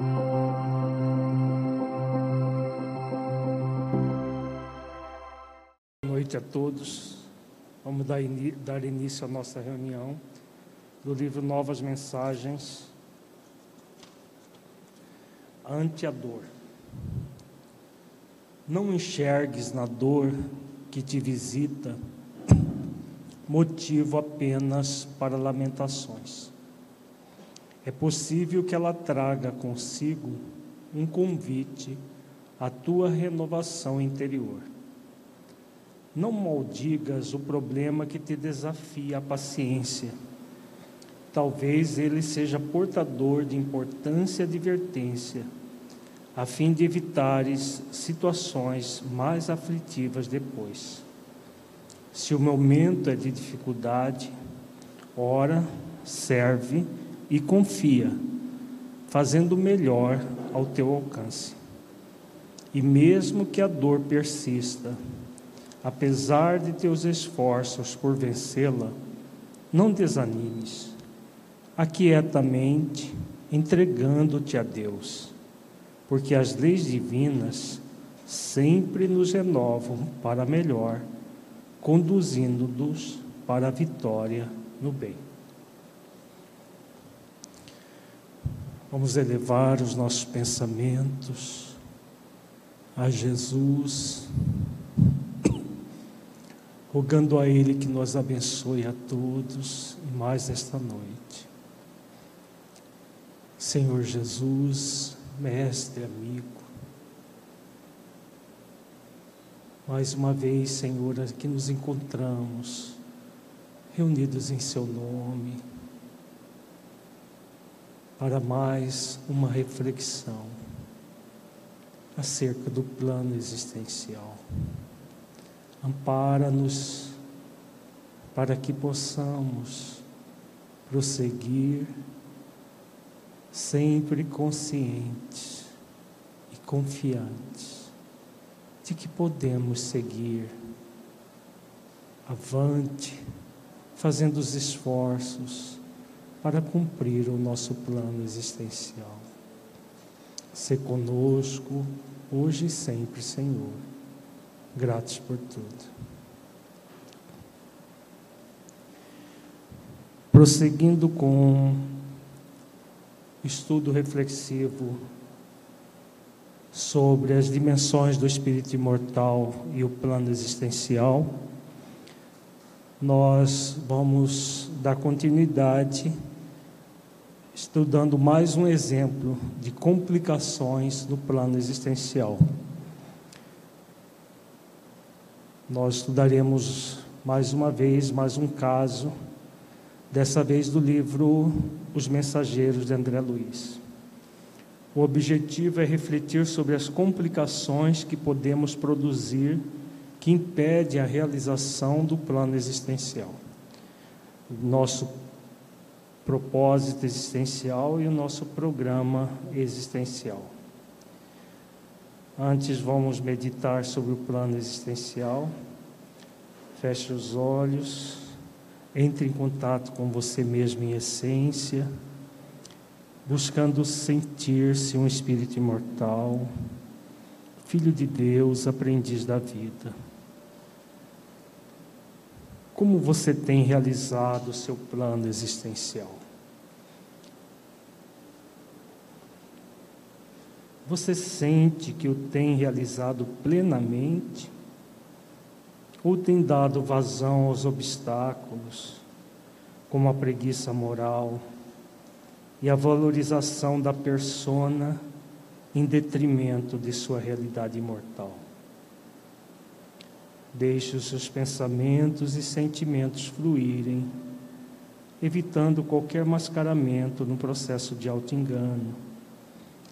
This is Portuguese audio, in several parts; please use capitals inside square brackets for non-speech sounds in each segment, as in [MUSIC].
Boa noite a todos. Vamos dar, início à nossa reunião do livro Novas Mensagens ante a dor. Não enxergues na dor que te visita motivo apenas para lamentações. É possível que ela traga consigo um convite à tua renovação interior. Não maldigas o problema que te desafia a paciência. Talvez ele seja portador de importância advertência, a fim de evitares situações mais aflitivas depois. Se o momento é de dificuldade, ora, serve e confia, fazendo o melhor ao teu alcance. E mesmo que a dor persista, apesar de teus esforços por vencê-la, não desanimes. Aquietamente, entregando-te a Deus, porque as leis divinas sempre nos renovam para melhor conduzindo-nos para a vitória no bem. Vamos elevar os nossos pensamentos a Jesus, rogando a Ele que nos abençoe a todos e mais esta noite. Senhor Jesus, Mestre, amigo, Mais uma vez, Senhor, aqui nos encontramos, reunidos em Seu nome, para mais uma reflexão acerca do plano existencial. Ampara-nos para que possamos prosseguir sempre conscientes e confiantes de que podemos seguir avante, fazendo os esforços para cumprir o nosso plano existencial. Se conosco, hoje e sempre, Senhor. Gratos por tudo. Prosseguindo com estudo reflexivo sobre as dimensões do espírito imortal e o plano existencial, nós vamos dar continuidade estudando mais um exemplo de complicações do plano existencial. Nós estudaremos mais uma vez, mais um caso, dessa vez do livro Os Mensageiros de André Luiz. O objetivo é refletir sobre as complicações que podemos produzir que impedem a realização do plano existencial. Nosso propósito existencial e o nosso programa existencial. Antes vamos meditar sobre o plano existencial. Feche os olhos, entre em contato com você mesmo em essência buscando sentir-se um espírito imortal, filho de Deus, aprendiz da vida. Como você tem realizado o seu plano existencial? Você sente que o tem realizado plenamente? Ou tem dado vazão aos obstáculos, como a preguiça moral? e a valorização da persona em detrimento de sua realidade imortal. Deixe os seus pensamentos e sentimentos fluírem, evitando qualquer mascaramento no processo de auto-engano.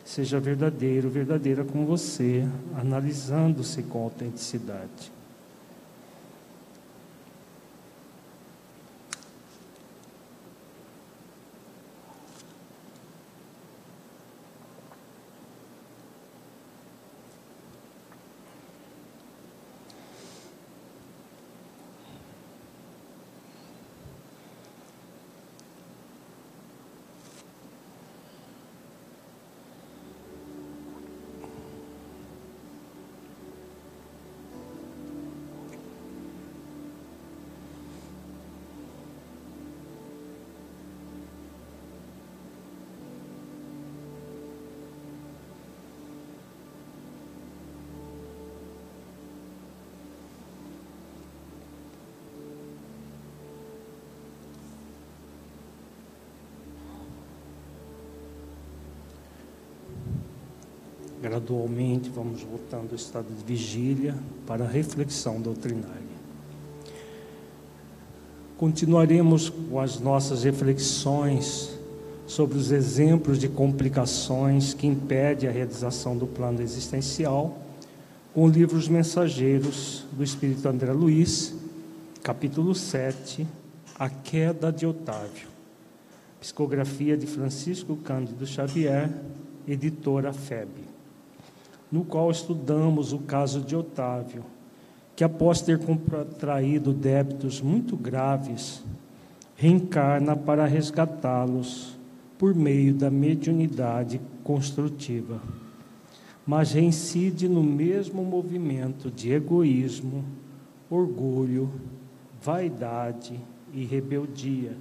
Seja verdadeiro, verdadeira com você, analisando-se com autenticidade. Gradualmente vamos voltando ao estado de vigília para a reflexão doutrinária. Continuaremos com as nossas reflexões sobre os exemplos de complicações que impedem a realização do plano existencial, com o livro Os Mensageiros do Espírito André Luiz, capítulo 7, A Queda de Otávio, psicografia de Francisco Cândido Xavier, editora FEB no qual estudamos o caso de Otávio, que após ter contraído débitos muito graves, reencarna para resgatá-los por meio da mediunidade construtiva, mas reincide no mesmo movimento de egoísmo, orgulho, vaidade e rebeldia,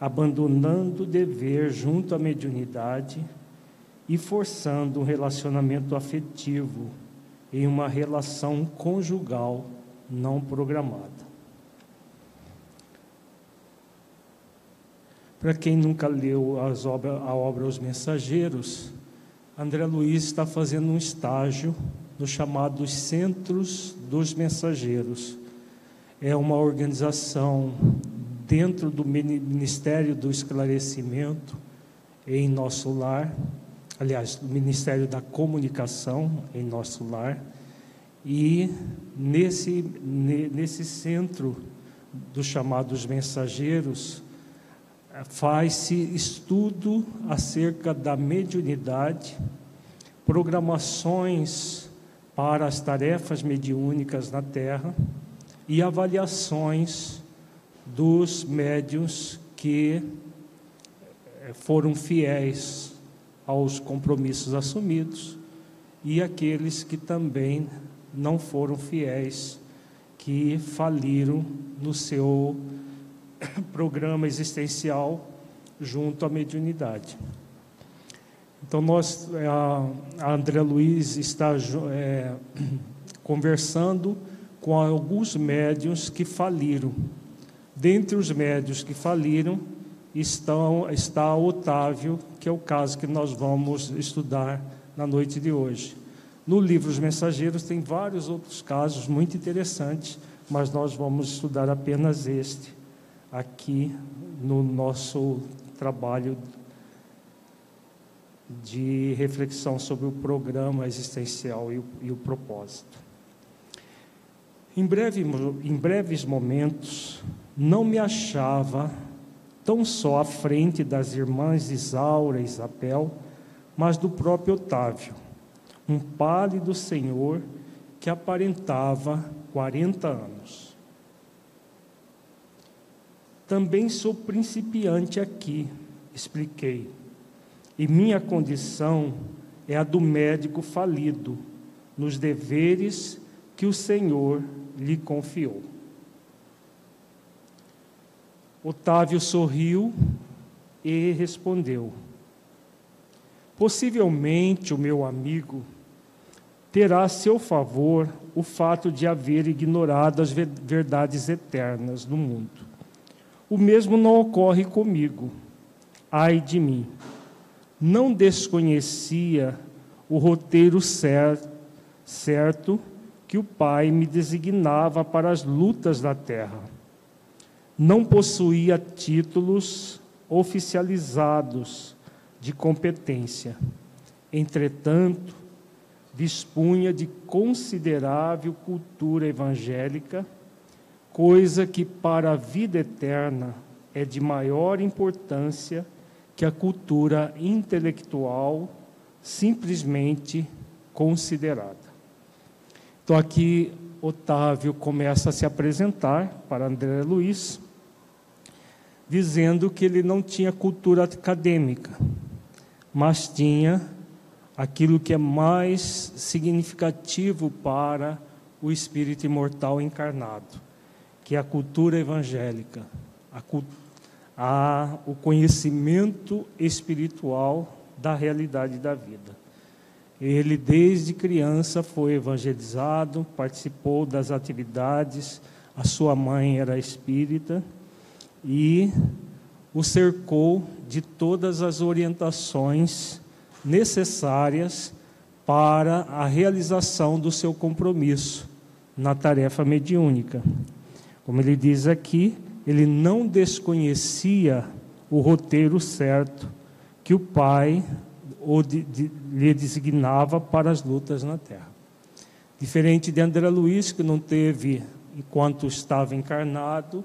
abandonando o dever junto à mediunidade e forçando um relacionamento afetivo em uma relação conjugal não programada. Para quem nunca leu as obras, a obra Os Mensageiros, André Luiz está fazendo um estágio no chamado Centros dos Mensageiros. É uma organização dentro do Ministério do Esclarecimento em nosso lar, aliás, do Ministério da Comunicação em nosso lar. E nesse, nesse centro dos chamados mensageiros, faz-se estudo acerca da mediunidade, programações para as tarefas mediúnicas na Terra e avaliações dos médios que eh, foram fiéis aos compromissos assumidos e aqueles que também não foram fiéis, que faliram no seu [COUGHS] programa existencial junto à mediunidade. Então, nós, a, André Luiz está é, [COUGHS] conversando com alguns médios que faliram. Dentre os médios que faliram, estão, está Otávio, que é o caso que nós vamos estudar na noite de hoje. No livro Os Mensageiros tem vários outros casos muito interessantes, mas nós vamos estudar apenas este aqui no nosso trabalho de reflexão sobre o programa existencial e o, e o propósito. Em, breve, em breves momentos, não me achava tão só à frente das irmãs Isaura e Isabel, mas do próprio Otávio, um pálido senhor que aparentava 40 anos. Também sou principiante aqui, expliquei, e minha condição é a do médico falido nos deveres que o Senhor lhe confiou. Otávio sorriu e respondeu: Possivelmente o meu amigo terá a seu favor o fato de haver ignorado as verdades eternas do mundo. O mesmo não ocorre comigo. Ai de mim. Não desconhecia o roteiro certo, certo que o Pai me designava para as lutas da terra não possuía títulos oficializados de competência. Entretanto, dispunha de considerável cultura evangélica, coisa que para a vida eterna é de maior importância que a cultura intelectual simplesmente considerada. Então, aqui Otávio começa a se apresentar para André Luiz dizendo que ele não tinha cultura acadêmica, mas tinha aquilo que é mais significativo para o espírito imortal encarnado, que é a cultura evangélica, a, a, o conhecimento espiritual da realidade da vida. Ele, desde criança, foi evangelizado, participou das atividades, a sua mãe era espírita e o cercou de todas as orientações necessárias para a realização do seu compromisso na tarefa mediúnica. Como ele diz aqui, ele não desconhecia o roteiro certo que o pai lhe designava para as lutas na terra. Diferente de André Luiz, que não teve, enquanto estava encarnado,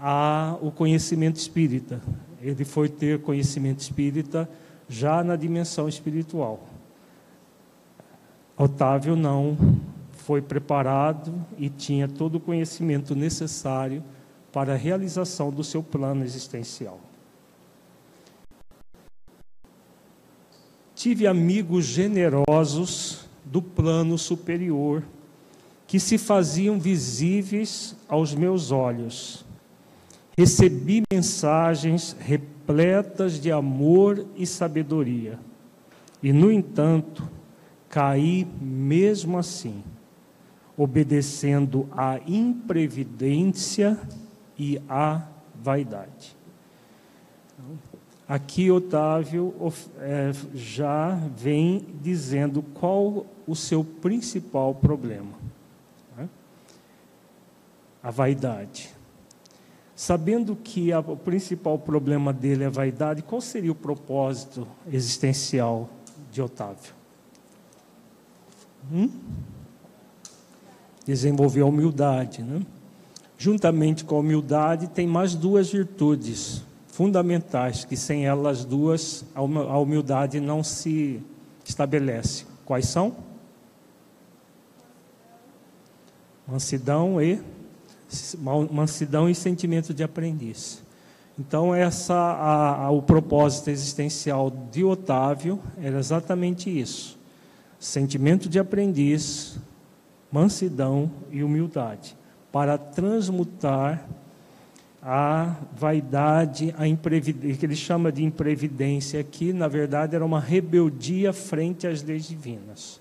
a, o conhecimento espírita. Ele foi ter conhecimento espírita já na dimensão espiritual. Otávio não foi preparado e tinha todo o conhecimento necessário para a realização do seu plano existencial. Tive amigos generosos do plano superior que se faziam visíveis aos meus olhos. Recebi mensagens repletas de amor e sabedoria. E, no entanto, caí mesmo assim, obedecendo à imprevidência e à vaidade. Aqui Otávio é, já vem dizendo qual o seu principal problema: né? a vaidade. Sabendo que a, o principal problema dele é a vaidade, qual seria o propósito existencial de Otávio? Hum? Desenvolver a humildade. Né? Juntamente com a humildade, tem mais duas virtudes fundamentais, que sem elas duas a humildade não se estabelece. Quais são? Mansidão e mansidão e sentimento de aprendiz. Então essa a, a, o propósito existencial de Otávio era exatamente isso: sentimento de aprendiz, mansidão e humildade, para transmutar a vaidade, a que ele chama de imprevidência aqui, na verdade era uma rebeldia frente às leis divinas.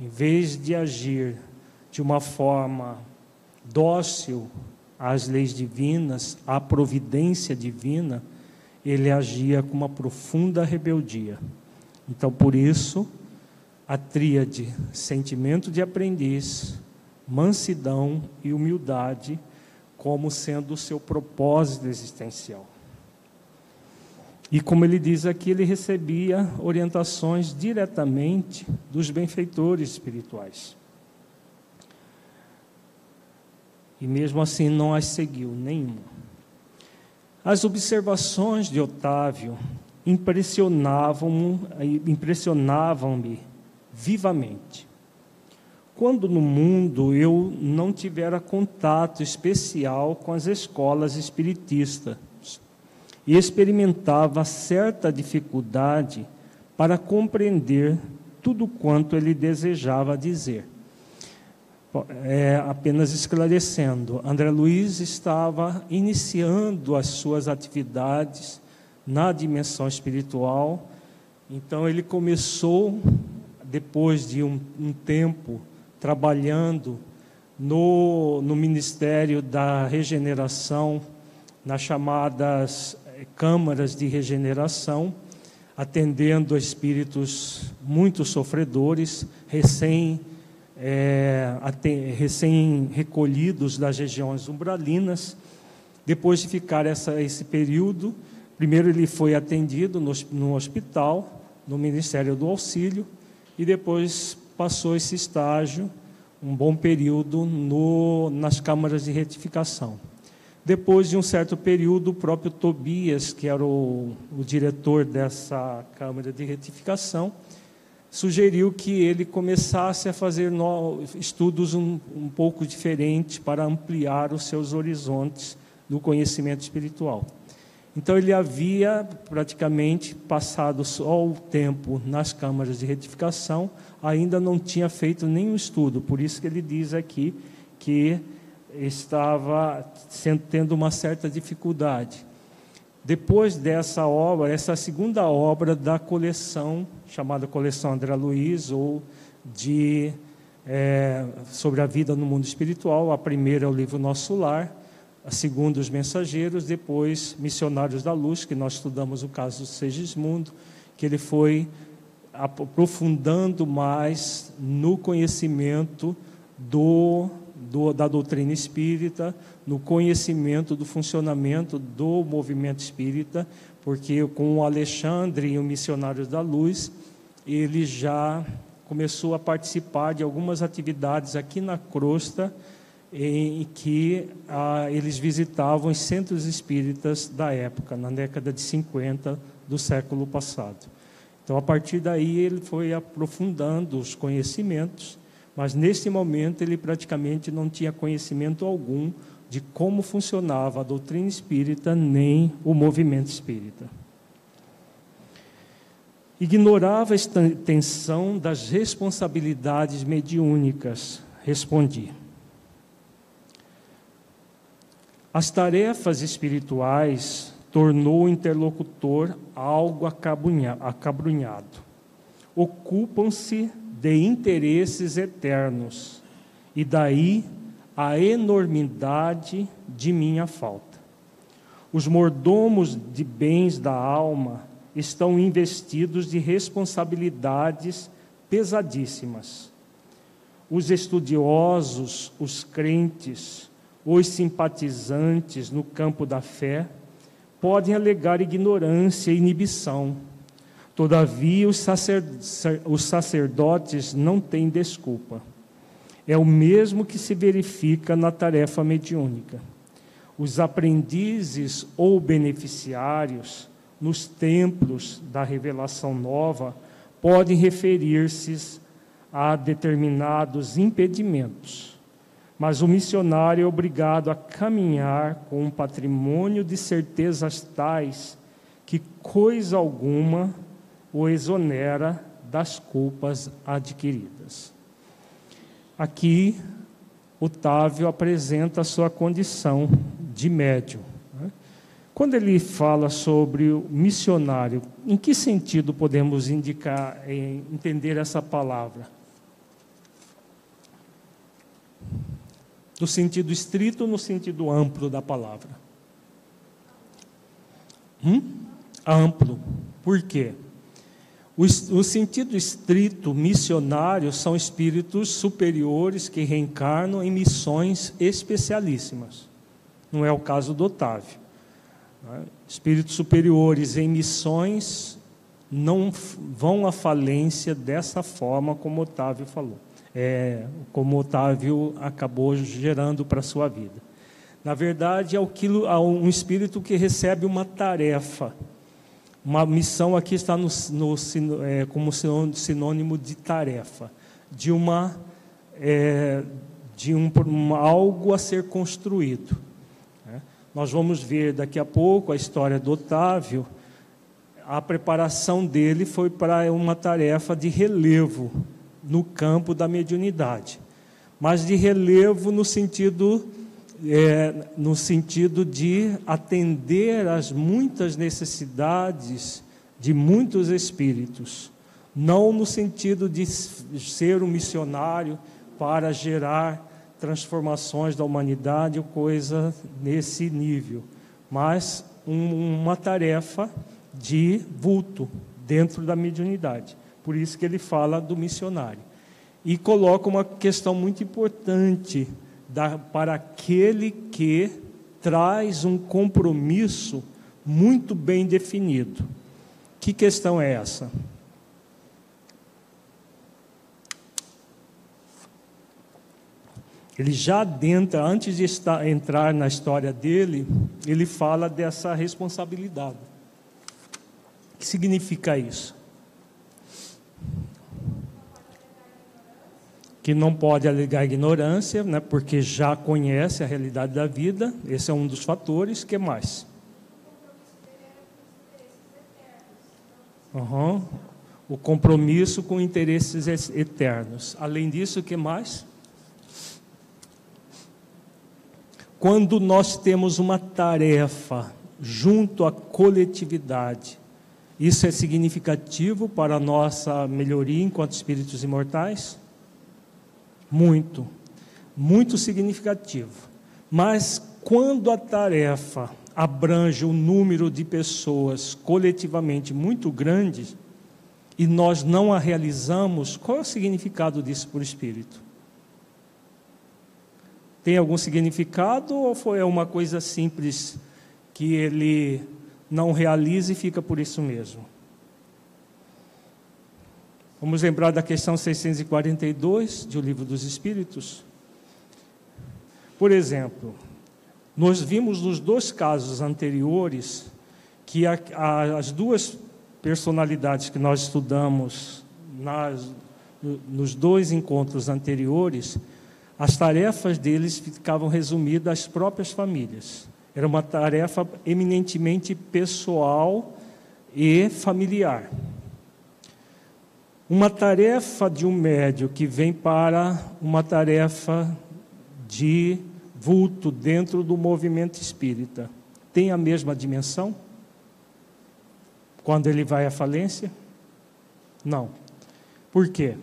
Em vez de agir de uma forma dócil às leis divinas, à providência divina, ele agia com uma profunda rebeldia. Então, por isso, a tríade sentimento de aprendiz, mansidão e humildade como sendo o seu propósito existencial. E como ele diz aqui, ele recebia orientações diretamente dos benfeitores espirituais. E mesmo assim não as seguiu nenhuma. As observações de Otávio impressionavam-me impressionavam vivamente. Quando no mundo eu não tivera contato especial com as escolas espiritistas e experimentava certa dificuldade para compreender tudo quanto ele desejava dizer. É, apenas esclarecendo, André Luiz estava iniciando as suas atividades na dimensão espiritual, então ele começou, depois de um, um tempo, trabalhando no, no Ministério da Regeneração, nas chamadas eh, câmaras de regeneração, atendendo a espíritos muito sofredores, recém, é, recém recolhidos das regiões umbralinas. Depois de ficar essa, esse período, primeiro ele foi atendido no, no hospital, no Ministério do Auxílio, e depois passou esse estágio, um bom período, no, nas câmaras de retificação. Depois de um certo período, o próprio Tobias, que era o, o diretor dessa Câmara de Retificação, sugeriu que ele começasse a fazer estudos um, um pouco diferentes para ampliar os seus horizontes do conhecimento espiritual. Então ele havia praticamente passado só o tempo nas câmaras de retificação, ainda não tinha feito nenhum estudo, por isso que ele diz aqui que estava tendo uma certa dificuldade. Depois dessa obra, essa segunda obra da coleção, chamada Coleção André Luiz, ou de é, sobre a vida no mundo espiritual, a primeira é o livro Nosso Lar, a segunda os mensageiros, depois missionários da luz, que nós estudamos o caso do Segismundo, que ele foi aprofundando mais no conhecimento do, do, da doutrina espírita, no conhecimento do funcionamento do movimento espírita, porque com o Alexandre e o Missionários da Luz, ele já começou a participar de algumas atividades aqui na crosta, em que ah, eles visitavam os centros espíritas da época, na década de 50 do século passado. Então, a partir daí, ele foi aprofundando os conhecimentos, mas nesse momento ele praticamente não tinha conhecimento algum de como funcionava a doutrina espírita nem o movimento espírita. Ignorava a extensão das responsabilidades mediúnicas, respondi. As tarefas espirituais tornou o interlocutor algo acabrunhado. Ocupam-se de interesses eternos, e daí a enormidade de minha falta. Os mordomos de bens da alma estão investidos de responsabilidades pesadíssimas. Os estudiosos, os crentes, os simpatizantes no campo da fé podem alegar ignorância e inibição. Todavia, os, sacerdotes não têm desculpa é o mesmo que se verifica na tarefa mediúnica. Os aprendizes ou beneficiários nos templos da revelação nova podem referir-se a determinados impedimentos, mas o missionário é obrigado a caminhar com um patrimônio de certezas tais que coisa alguma o exonera das culpas adquiridas. Aqui, Otávio apresenta a sua condição de médium. Quando ele fala sobre o missionário, em que sentido podemos indicar, entender essa palavra? No sentido estrito ou no sentido amplo da palavra? Hum? Amplo. Por quê? O, o sentido estrito missionário são espíritos superiores que reencarnam em missões especialíssimas. Não é o caso do Otávio. Né? Espíritos superiores em missões não vão à falência dessa forma como Otávio falou, é, como Otávio acabou gerando para a sua vida. Na verdade, é um espírito que recebe uma tarefa uma missão aqui está no, no, é, como sinônimo de tarefa, de uma é, de um, um, algo a ser construído. Nós vamos ver daqui a pouco a história do Otávio. A preparação dele foi para uma tarefa de relevo no campo da mediunidade, mas de relevo no sentido é, no sentido de atender às muitas necessidades de muitos espíritos, não no sentido de ser um missionário para gerar transformações da humanidade ou coisa nesse nível, mas um, uma tarefa de vulto dentro da mediunidade. Por isso que ele fala do missionário. E coloca uma questão muito importante da, para aquele que traz um compromisso muito bem definido. Que questão é essa? Ele já adentra, antes de estar, entrar na história dele, ele fala dessa responsabilidade. O que significa isso? que não pode alegar ignorância, né, porque já conhece a realidade da vida, esse é um dos fatores. que mais? Uhum. O compromisso com interesses eternos. Além disso, o que mais? Quando nós temos uma tarefa junto à coletividade, isso é significativo para a nossa melhoria enquanto espíritos imortais? Muito, muito significativo. Mas quando a tarefa abrange um número de pessoas coletivamente muito grande, e nós não a realizamos, qual é o significado disso por espírito? Tem algum significado ou foi uma coisa simples que ele não realiza e fica por isso mesmo? Vamos lembrar da questão 642 do Livro dos Espíritos? Por exemplo, nós vimos nos dois casos anteriores que a, a, as duas personalidades que nós estudamos nas, nos dois encontros anteriores, as tarefas deles ficavam resumidas às próprias famílias. Era uma tarefa eminentemente pessoal e familiar. Uma tarefa de um médio que vem para uma tarefa de vulto dentro do movimento espírita tem a mesma dimensão? Quando ele vai à falência? Não. Por quê?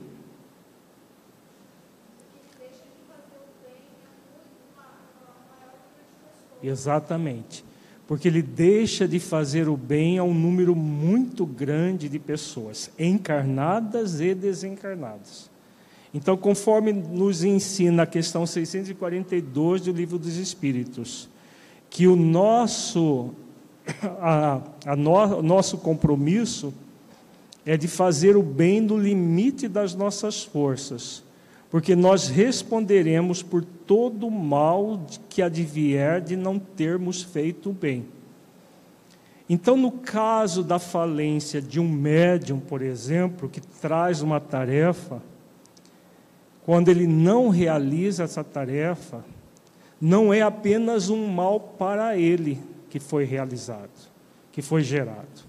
Exatamente. Porque ele deixa de fazer o bem a um número muito grande de pessoas, encarnadas e desencarnadas. Então, conforme nos ensina a questão 642 do Livro dos Espíritos, que o nosso, a, a no, nosso compromisso é de fazer o bem no limite das nossas forças, porque nós responderemos por todo mal que advier de não termos feito o bem. Então, no caso da falência de um médium, por exemplo, que traz uma tarefa, quando ele não realiza essa tarefa, não é apenas um mal para ele que foi realizado, que foi gerado.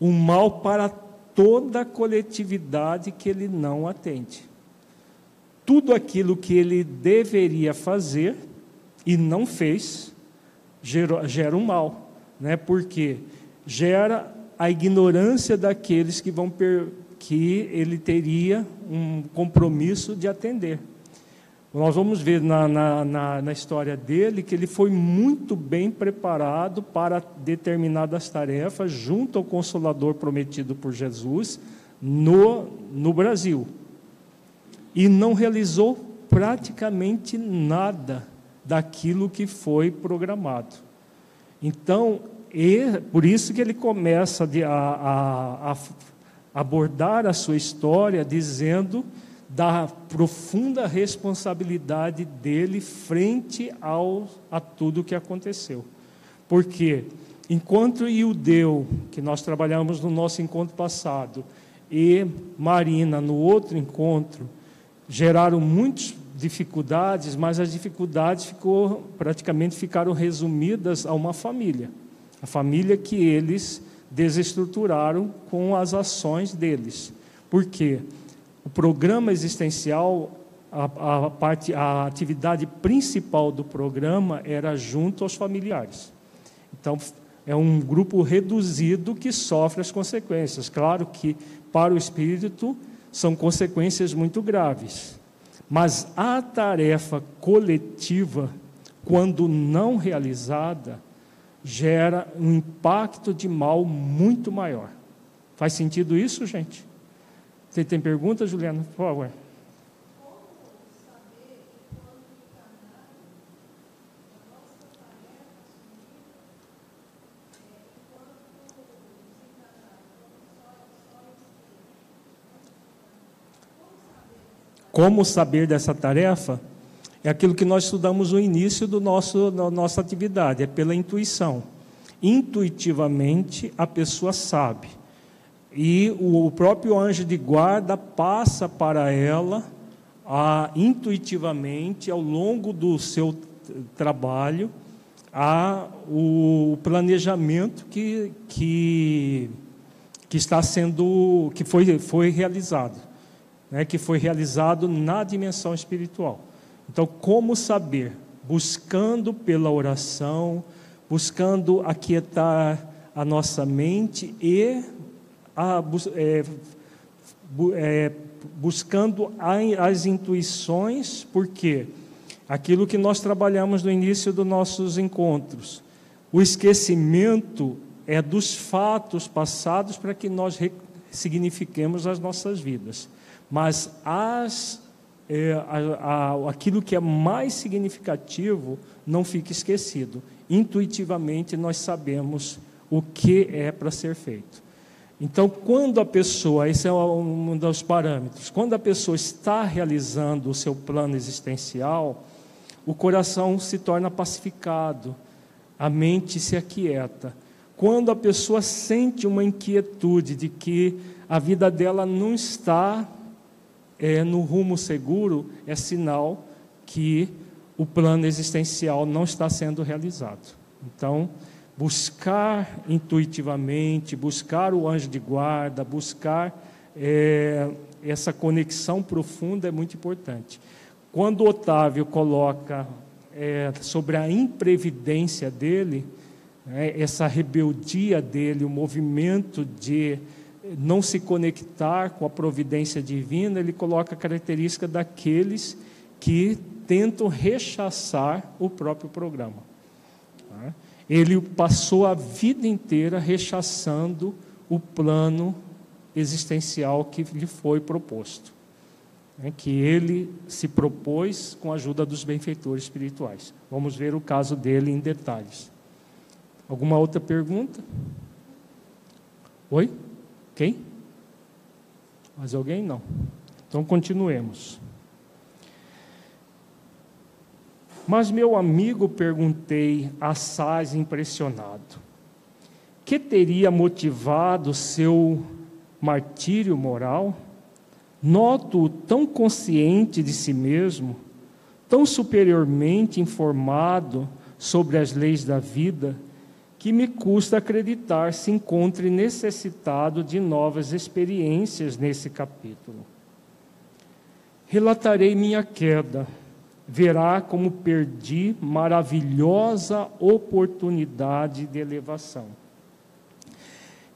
Um mal para toda a coletividade que ele não atende. Tudo aquilo que ele deveria fazer e não fez, gera, gera um mal, né? porque gera a ignorância daqueles que vão per, que ele teria um compromisso de atender. Nós vamos ver na, na, na, na, história dele que ele foi muito bem preparado para determinadas tarefas junto ao Consolador prometido por Jesus no, no Brasil. E não realizou praticamente nada daquilo que foi programado. Então, e, por isso que ele começa a, a, a abordar a sua história dizendo da profunda responsabilidade dele frente ao, a tudo que aconteceu. Porque enquanto Ildeu, que nós trabalhamos no nosso encontro passado, e Marina no outro encontro, geraram muitas dificuldades, mas as dificuldades ficou, praticamente ficaram resumidas a uma família. A família que eles desestruturaram com as ações deles. Por quê? O programa existencial, a, a, parte, a atividade principal do programa era junto aos familiares. Então, é um grupo reduzido que sofre as consequências. Claro que, para o espírito, são consequências muito graves. Mas a tarefa coletiva, quando não realizada, gera um impacto de mal muito maior. Faz sentido isso, gente? Você tem pergunta, Juliana? Por favor. Como saber dessa tarefa? É aquilo que nós estudamos no início do nosso, da nossa atividade, é pela intuição. Intuitivamente a pessoa sabe. E o próprio anjo de guarda passa para ela a, intuitivamente, ao longo do seu trabalho, a, o planejamento que, que, que está sendo, que foi, foi realizado, né, que foi realizado na dimensão espiritual. Então, como saber? Buscando pela oração, buscando aquietar a nossa mente e a, é, é, buscando as intuições, porque aquilo que nós trabalhamos no início dos nossos encontros, o esquecimento é dos fatos passados para que nós signifiquemos as nossas vidas. Mas as, é, a, a, aquilo que é mais significativo não fica esquecido. Intuitivamente nós sabemos o que é para ser feito. Então, quando a pessoa, esse é um dos parâmetros, quando a pessoa está realizando o seu plano existencial, o coração se torna pacificado, a mente se aquieta. Quando a pessoa sente uma inquietude de que a vida dela não está é, no rumo seguro, é sinal que o plano existencial não está sendo realizado. Então, buscar intuitivamente, buscar o anjo de guarda, buscar é, essa conexão profunda é muito importante. Quando Otávio coloca é, sobre a imprevidência dele, é, essa rebeldia dele, o movimento de não se conectar com a providência divina, ele coloca a característica daqueles que tentam rechaçar o próprio programa. Ele passou a vida inteira rechaçando o plano existencial que lhe foi proposto, né? que ele se propôs com a ajuda dos benfeitores espirituais. Vamos ver o caso dele em detalhes. Alguma outra pergunta? Oi? Quem? Mais alguém? Não. Então continuemos. Mas meu amigo, perguntei, assaz impressionado, que teria motivado seu martírio moral? Noto-o tão consciente de si mesmo, tão superiormente informado sobre as leis da vida, que me custa acreditar se encontre necessitado de novas experiências nesse capítulo. Relatarei minha queda, verá como perdi maravilhosa oportunidade de elevação.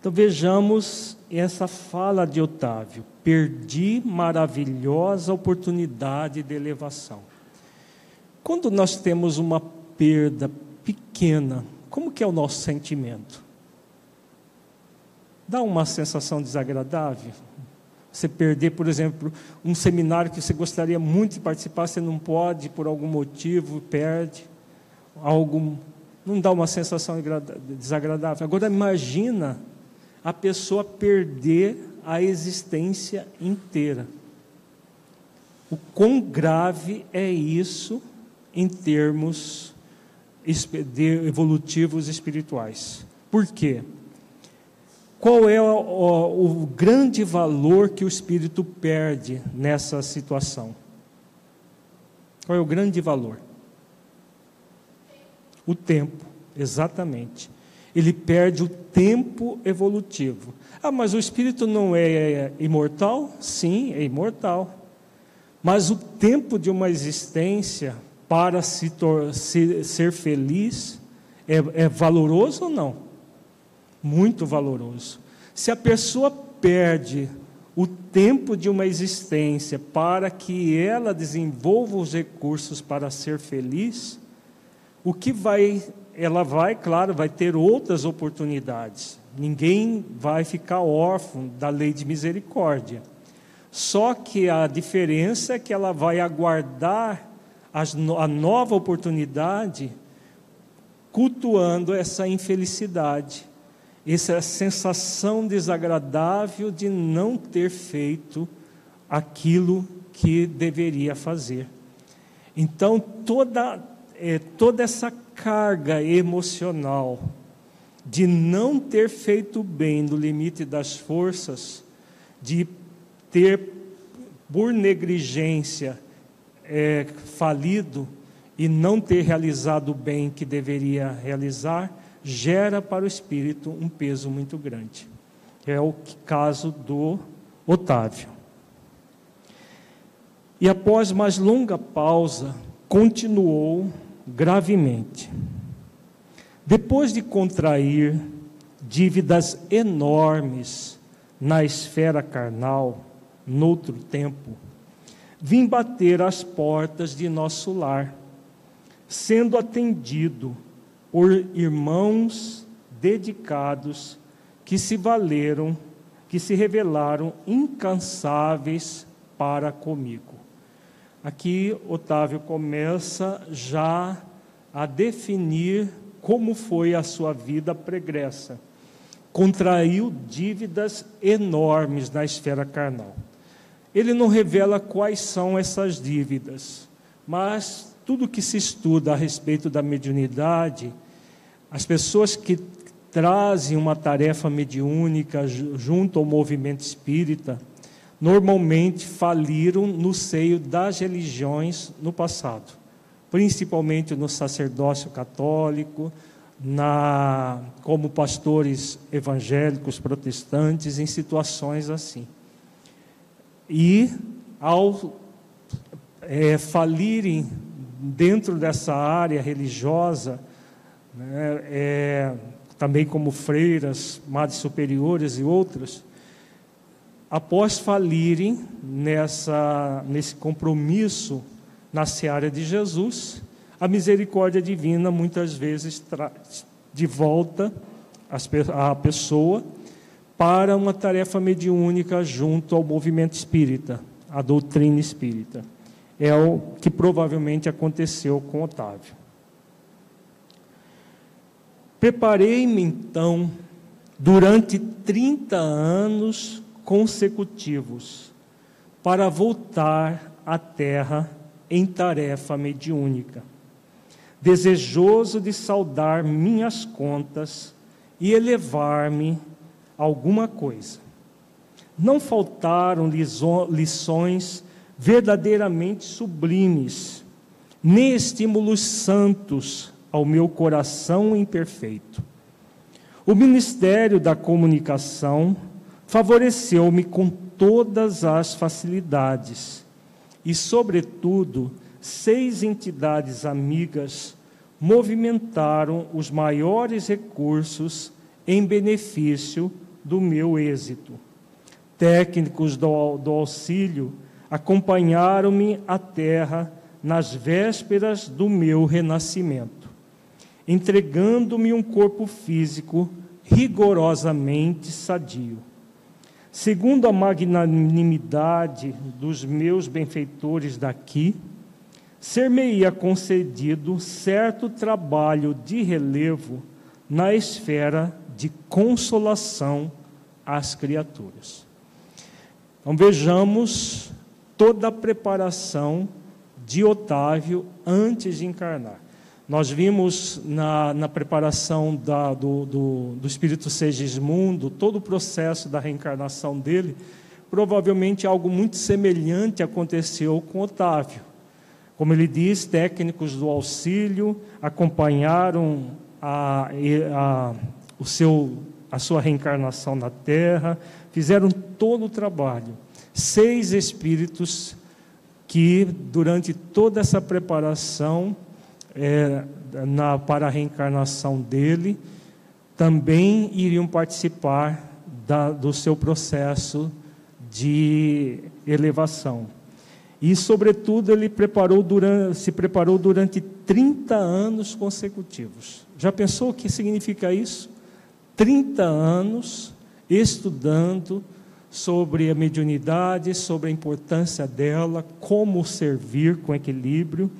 Então vejamos essa fala de Otávio: perdi maravilhosa oportunidade de elevação. Quando nós temos uma perda pequena, como que é o nosso sentimento? Dá uma sensação desagradável? Você perder, por exemplo, um seminário que você gostaria muito de participar, você não pode por algum motivo, perde. Algo não dá uma sensação desagradável. Agora imagina a pessoa perder a existência inteira. O quão grave é isso em termos evolutivos espirituais. Por quê? Qual é o, o, grande valor que o espírito perde nessa situação? Qual é o grande valor? O tempo, exatamente. Ele perde o tempo evolutivo. Ah, mas o espírito não é imortal? Sim, é imortal. Mas o tempo de uma existência para se, se ser feliz é, é valoroso ou não? Muito valoroso. Se a pessoa perde o tempo de uma existência para que ela desenvolva os recursos para ser feliz, o que vai, ela vai, claro, vai ter outras oportunidades. Ninguém vai ficar órfão da lei de misericórdia. Só que a diferença é que ela vai aguardar a nova oportunidade, cultuando essa infelicidade, essa sensação desagradável de não ter feito aquilo que deveria fazer. Então, toda, é, toda essa carga emocional de não ter feito bem no limite das forças, de ter, por negligência, é, falido e não ter realizado o bem que deveria realizar, gera para o espírito um peso muito grande. É o caso do Otávio. E após mais longa pausa, continuou gravemente. Depois de contrair dívidas enormes na esfera carnal, noutro tempo, vim bater às portas de nosso lar, sendo atendido por irmãos dedicados que se valeram, que se revelaram incansáveis para comigo. Aqui Otávio começa já a definir como foi a sua vida pregressa. Contraiu dívidas enormes na esfera carnal. Ele não revela quais são essas dívidas, mas tudo que se estuda a respeito da mediunidade, as pessoas que trazem uma tarefa mediúnica junto ao movimento espírita, normalmente faliram no seio das religiões no passado, principalmente no sacerdócio católico, na, como pastores evangélicos protestantes, em situações assim. E ao é, falirem dentro dessa área religiosa, né, é, também como freiras, madres superiores e outras, após falirem nessa, nesse compromisso na seara de Jesus, a misericórdia divina muitas vezes traz de volta a pessoa para uma tarefa mediúnica junto ao movimento espírita, a doutrina espírita. É o que provavelmente aconteceu com Otávio. Preparei-me então durante 30 anos consecutivos para voltar à terra em tarefa mediúnica, desejoso de saldar minhas contas e elevar-me alguma coisa. Não faltaram lições verdadeiramente sublimes, nem estímulos santos ao meu coração imperfeito. O ministério da comunicação favoreceu-me com todas as facilidades e, sobretudo, seis entidades amigas movimentaram os maiores recursos em benefício do meu êxito. Técnicos do, do auxílio acompanharam-me à terra nas vésperas do meu renascimento entregando-me um corpo físico rigorosamente sadio. Segundo a magnanimidade dos meus benfeitores daqui, ser-me-ia concedido certo trabalho de relevo na esfera de consolação às criaturas. Então vejamos toda a preparação de Otávio antes de encarnar. Nós vimos na, na preparação da, do, do, do Espírito Segismundo todo o processo da reencarnação dele. Provavelmente algo muito semelhante aconteceu com Otávio. Como ele diz, técnicos do auxílio acompanharam a, a, o seu, a sua reencarnação na Terra, fizeram todo o trabalho. Seis espíritos que, durante toda essa preparação, é, na, para a reencarnação dele, também iriam participar da, do seu processo de elevação. E, sobretudo, ele preparou durante, se preparou durante 30 anos consecutivos. Já pensou o que significa isso? 30 anos estudando sobre a mediunidade, sobre a importância dela, como servir com equilíbrio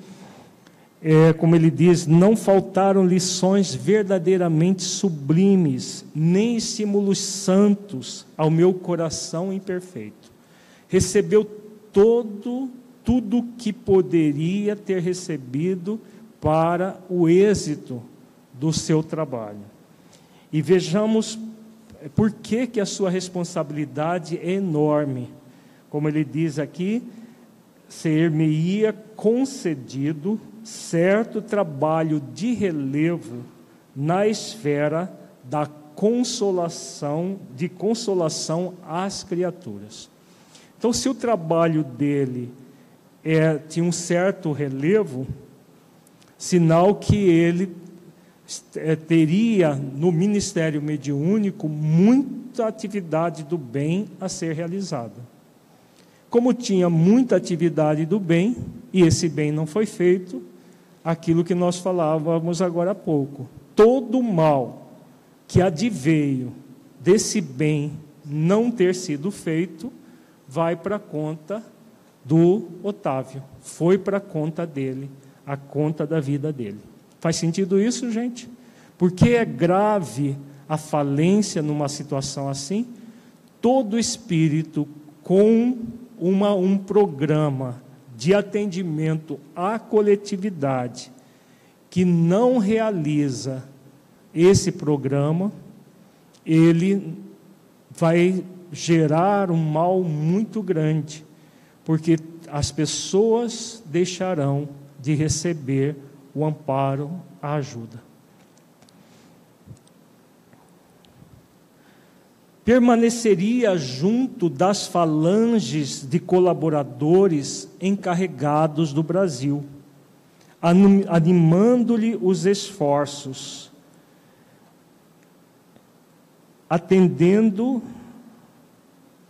é, como ele diz, não faltaram lições verdadeiramente sublimes, nem estímulos santos ao meu coração imperfeito. Recebeu todo, tudo que poderia ter recebido para o êxito do seu trabalho. E vejamos por que, que a sua responsabilidade é enorme. Como ele diz aqui, ser-me-ia concedido certo trabalho de relevo na esfera da consolação, de consolação às criaturas. Então, se o trabalho dele é, tinha um certo relevo, sinal que ele teria no ministério mediúnico muita atividade do bem a ser realizada. Como tinha muita atividade do bem, e esse bem não foi feito, aquilo que nós falávamos agora há pouco. Todo o mal que adveio desse bem não ter sido feito vai para a conta do Otávio, foi para a conta dele, a conta da vida dele. Faz sentido isso, gente? Porque é grave a falência numa situação assim? Todo espírito com uma, um programa de atendimento à coletividade que não realiza esse programa, ele vai gerar um mal muito grande, porque as pessoas deixarão de receber o amparo, a ajuda. permaneceria junto das falanges de colaboradores encarregados do Brasil, animando-lhe os esforços, atendendo.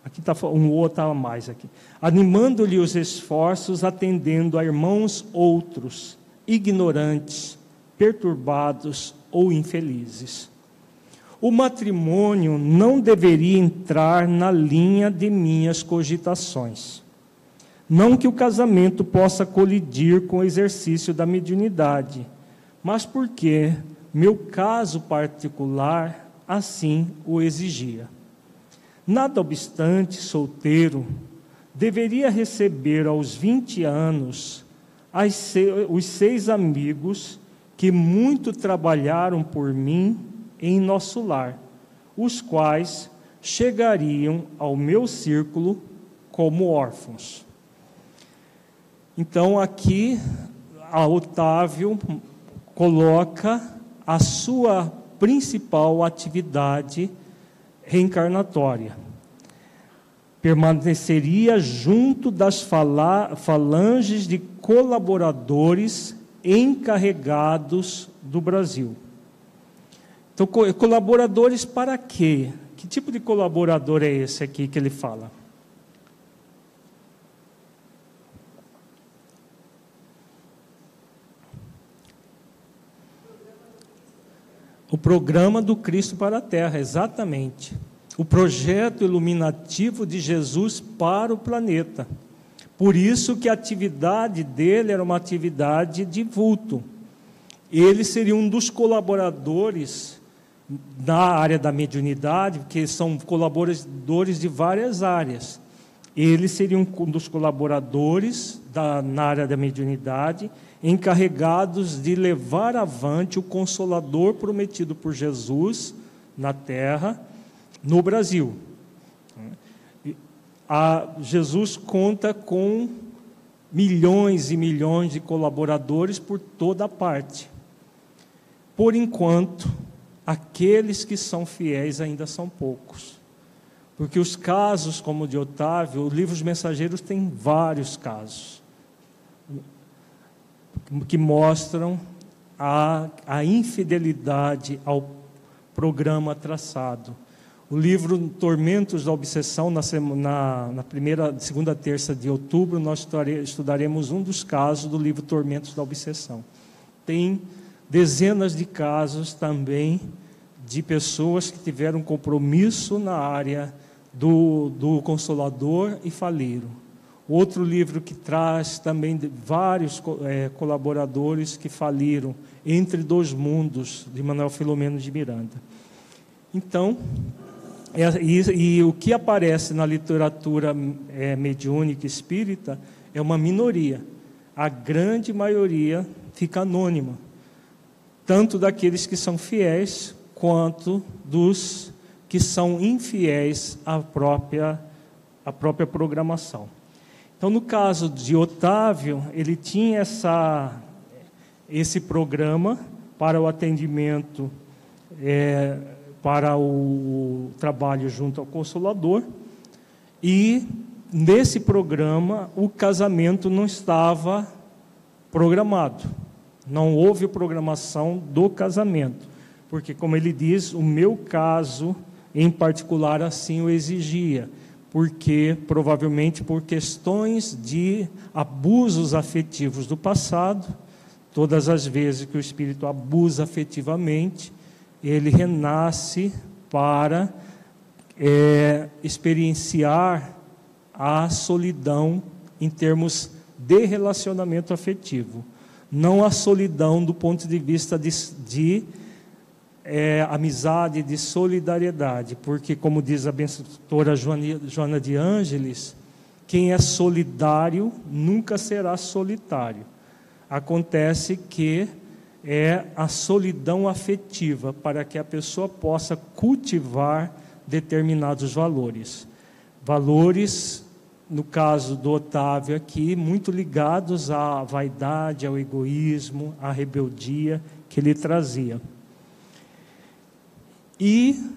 Aqui está um outro a mais aqui. Animando-lhe os esforços, atendendo a irmãos outros, ignorantes, perturbados ou infelizes o matrimônio não deveria entrar na linha de minhas cogitações. Não que o casamento possa colidir com o exercício da mediunidade, mas porque meu caso particular assim o exigia. Nada obstante, solteiro, deveria receber aos 20 anos os seis amigos que muito trabalharam por mim em nosso lar, os quais chegariam ao meu círculo como órfãos. Então aqui a Otávio coloca a sua principal atividade reencarnatória. Permaneceria junto das falanges de colaboradores encarregados do Brasil. Então, colaboradores para quê? Que tipo de colaborador é esse aqui que ele fala? O programa do Cristo para a Terra, exatamente. O projeto iluminativo de Jesus para o planeta. Por isso que a atividade dele era uma atividade de vulto. Ele seria um dos colaboradores na área da mediunidade, porque são colaboradores de várias áreas. Eles seriam um dos colaboradores da, na área da mediunidade, encarregados de levar avante o consolador prometido por Jesus na terra, no Brasil. A, Jesus conta com milhões e milhões de colaboradores por toda parte. Por enquanto, aqueles que são fiéis ainda são poucos. Porque os casos, como o de Otávio, o livro dos mensageiros tem vários casos que mostram a, a infidelidade ao programa traçado. O livro Tormentos da Obsessão, na, semana, na primeira, segunda terça de outubro, nós estudaremos um dos casos do livro Tormentos da Obsessão. Tem dezenas de casos também de pessoas que tiveram compromisso na área do, do Consolador e faliram. Outro livro que traz também vários é, colaboradores que faliram, Entre Dois Mundos, de Manuel Filomeno de Miranda. Então, e, e, o que aparece na literatura é, mediúnica espírita é uma minoria. A grande maioria fica anônima tanto daqueles que são fiéis quanto dos que são infiéis à própria, à própria programação. Então, no caso de Otávio, ele tinha essa, esse programa para o atendimento, é, para o trabalho junto ao Consolador, e nesse programa o casamento não estava programado. Não houve programação do casamento, porque, como ele diz, o meu caso em particular assim o exigia, porque provavelmente por questões de abusos afetivos do passado, todas as vezes que o espírito abusa afetivamente, ele renasce para é, experienciar a solidão em termos de relacionamento afetivo, não a solidão do ponto de vista de, de é, amizade, de solidariedade, porque, como diz a benfeitora Joana de Ângeles, quem é solidário nunca será solitário. Acontece que é a solidão afetiva para que a pessoa possa cultivar determinados valores. Valores, no caso do Otávio aqui, muito ligados à vaidade, ao egoísmo, à rebeldia que ele trazia. E,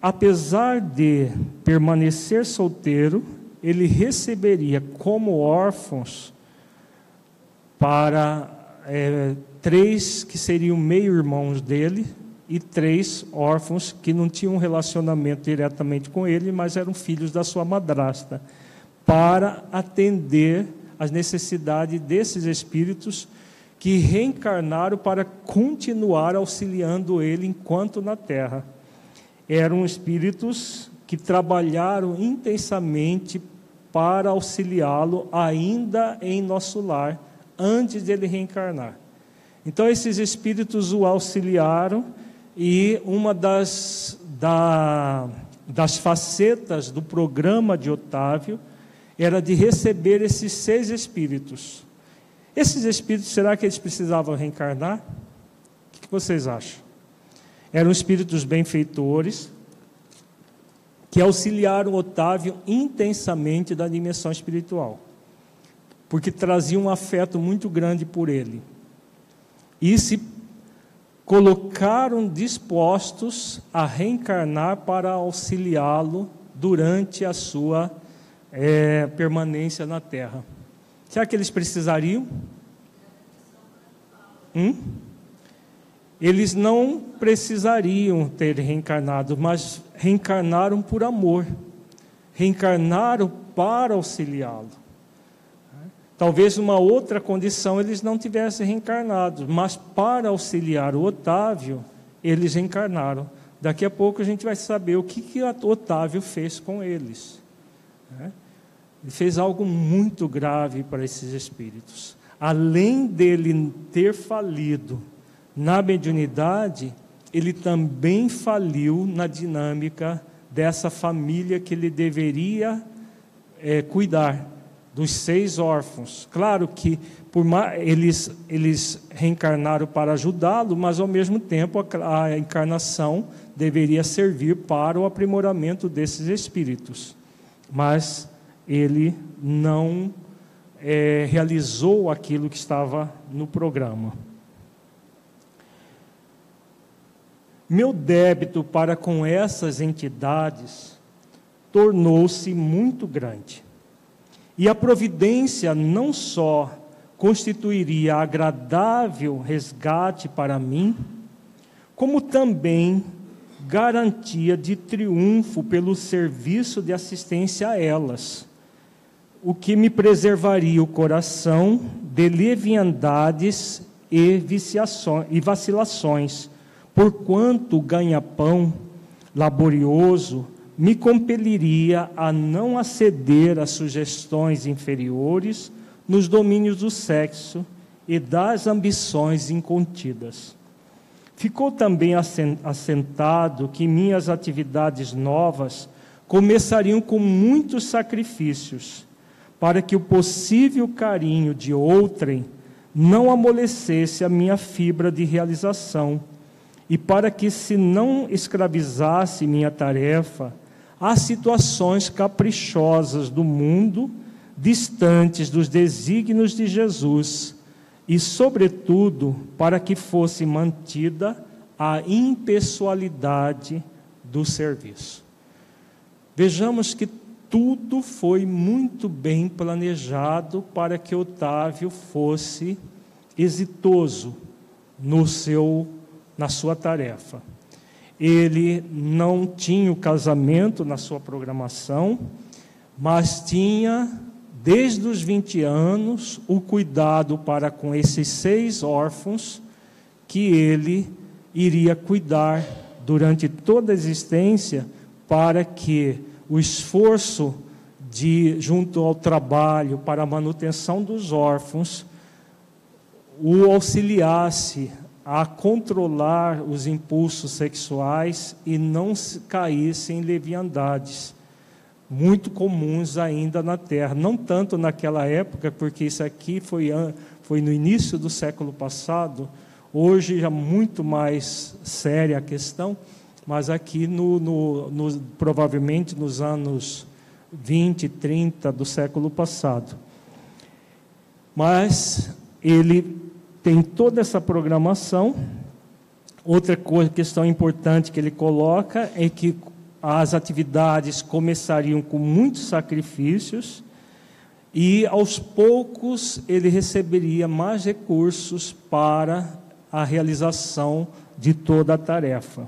apesar de permanecer solteiro, ele receberia como órfãos para é, três que seriam meio-irmãos dele e três órfãos que não tinham um relacionamento diretamente com ele, mas eram filhos da sua madrasta, para atender às necessidades desses espíritos que reencarnaram para continuar auxiliando ele enquanto na terra. Eram espíritos que trabalharam intensamente para auxiliá-lo ainda em nosso lar, antes de ele reencarnar. Então, esses espíritos o auxiliaram, e uma das, da, das facetas do programa de Otávio era de receber esses seis espíritos. Esses espíritos, será que eles precisavam reencarnar? O que vocês acham? Eram espíritos benfeitores, que auxiliaram Otávio intensamente da dimensão espiritual, porque traziam um afeto muito grande por ele. E se colocaram dispostos a reencarnar para auxiliá-lo durante a sua é, permanência na Terra. Será que eles precisariam? Hum? Eles não precisariam ter reencarnado, mas reencarnaram por amor, reencarnaram para auxiliá-lo. Talvez uma outra condição eles não tivessem reencarnado, mas para auxiliar o Otávio, eles reencarnaram. Daqui a pouco a gente vai saber o que, que Otávio fez com eles. Ele fez algo muito grave para esses espíritos. Além dele ter falido na mediunidade, ele também faliu na dinâmica dessa família que ele deveria é, cuidar, dos seis órfãos. Claro que por eles, eles reencarnaram para ajudá-lo, mas ao mesmo tempo a, a encarnação deveria servir para o aprimoramento desses espíritos. Mas ele não é, realizou aquilo que estava no programa. Meu débito para com essas entidades tornou-se muito grande. E a providência não só constituiria agradável resgate para mim, como também garantia de triunfo pelo serviço de assistência a elas, o que me preservaria o coração de leviandades e, e vacilações porquanto o ganha-pão laborioso me compeliria a não aceder a sugestões inferiores nos domínios do sexo e das ambições incontidas. Ficou também assentado que minhas atividades novas começariam com muitos sacrifícios, para que o possível carinho de outrem não amolecesse a minha fibra de realização e para que se não escravizasse minha tarefa às situações caprichosas do mundo, distantes dos desígnios de Jesus, e, sobretudo, para que fosse mantida a impessoalidade do serviço. Vejamos que tudo foi muito bem planejado para que Otávio fosse exitoso no seu na sua tarefa. Ele não tinha o casamento na sua programação, mas tinha, desde os 20 anos, o cuidado para com esses seis órfãos que ele iria cuidar durante toda a existência para que o esforço de junto ao trabalho para a manutenção dos órfãos o auxiliasse a controlar os impulsos sexuais e não caísse em leviandades muito comuns ainda na Terra. Não tanto naquela época, porque isso aqui foi, foi no início do século passado, hoje já muito mais séria a questão, mas aqui no, no, no provavelmente nos anos 20, 30 do século passado. Mas ele tem toda essa programação. Outra questão importante que ele coloca é que as atividades começariam com muitos sacrifícios e aos poucos ele receberia mais recursos para a realização de toda a tarefa.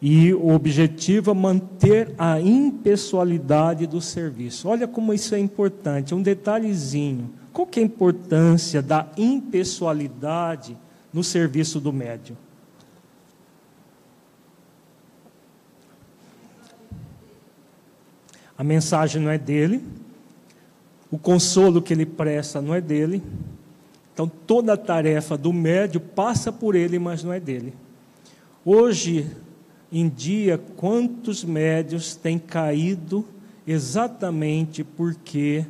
E o objetivo é manter a impessoalidade do serviço. Olha como isso é importante, um detalhezinho. Qual que é a importância da impessoalidade no serviço do médium? A mensagem não é dele, o consolo que ele presta não é dele. Então toda a tarefa do médium passa por ele, mas não é dele. Hoje em dia, quantos médios têm caído exatamente porque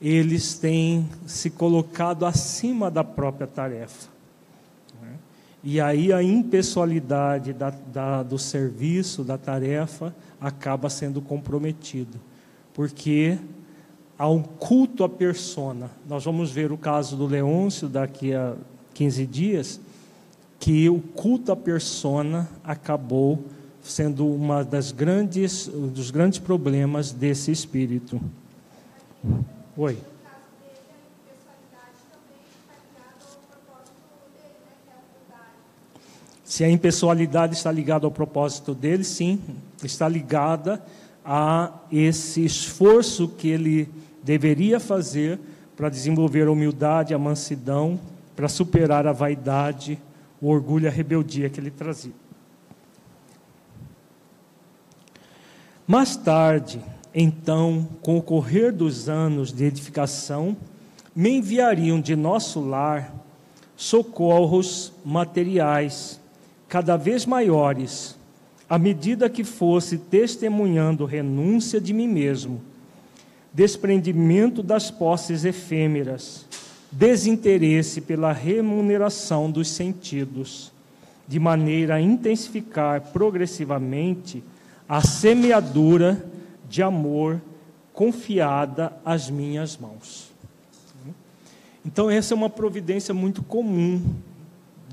eles têm se colocado acima da própria tarefa. Né? E aí a impessoalidade da, da, do serviço, da tarefa, acaba sendo comprometido, porque há um culto à persona. Nós vamos ver o caso do Leôncio daqui a 15 dias, que o culto à persona acabou sendo uma das grandes um dos grandes problemas desse espírito. Oi. Se a impessoalidade está ligada ao propósito dele, sim, está ligada a esse esforço que ele deveria fazer para desenvolver a humildade, a mansidão, para superar a vaidade, o orgulho e a rebeldia que ele trazia. Mais tarde, então, com o correr dos anos de edificação, me enviariam de nosso lar socorros materiais cada vez maiores, à medida que fosse testemunhando renúncia de mim mesmo, desprendimento das posses efêmeras, desinteresse pela remuneração dos sentidos, de maneira a intensificar progressivamente a semeadura de amor confiada às minhas mãos. Então, essa é uma providência muito comum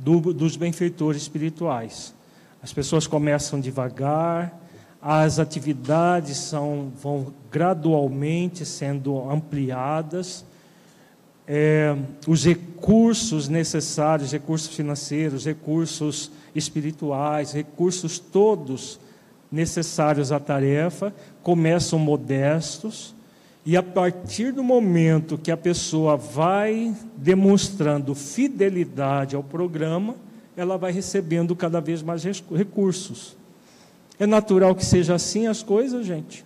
do, dos benfeitores espirituais. As pessoas começam devagar, as atividades são, vão gradualmente sendo ampliadas, é, os recursos necessários, recursos financeiros, recursos espirituais, recursos todos necessários à tarefa, começam modestos, e a partir do momento que a pessoa vai demonstrando fidelidade ao programa, ela vai recebendo cada vez mais recursos. É natural que seja assim as coisas, gente?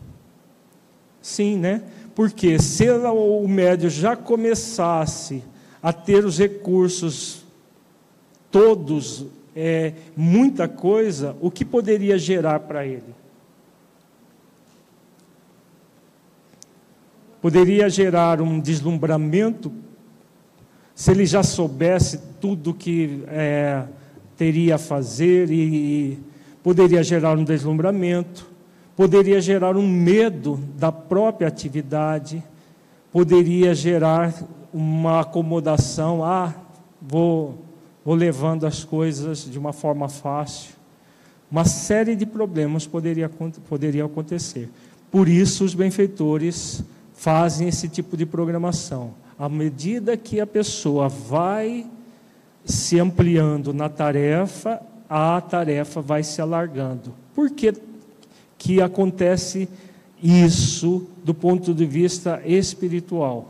Sim, né? Porque se o médio já começasse a ter os recursos todos é, muita coisa, o que poderia gerar para ele? Poderia gerar um deslumbramento, se ele já soubesse tudo que é, teria a fazer, e, e poderia gerar um deslumbramento, poderia gerar um medo da própria atividade, poderia gerar uma acomodação, ah, vou ou levando as coisas de uma forma fácil. Uma série de problemas poderia, poderia acontecer. Por isso, os benfeitores fazem esse tipo de programação. À medida que a pessoa vai se ampliando na tarefa, a tarefa vai se alargando. Por que, que acontece isso do ponto de vista espiritual?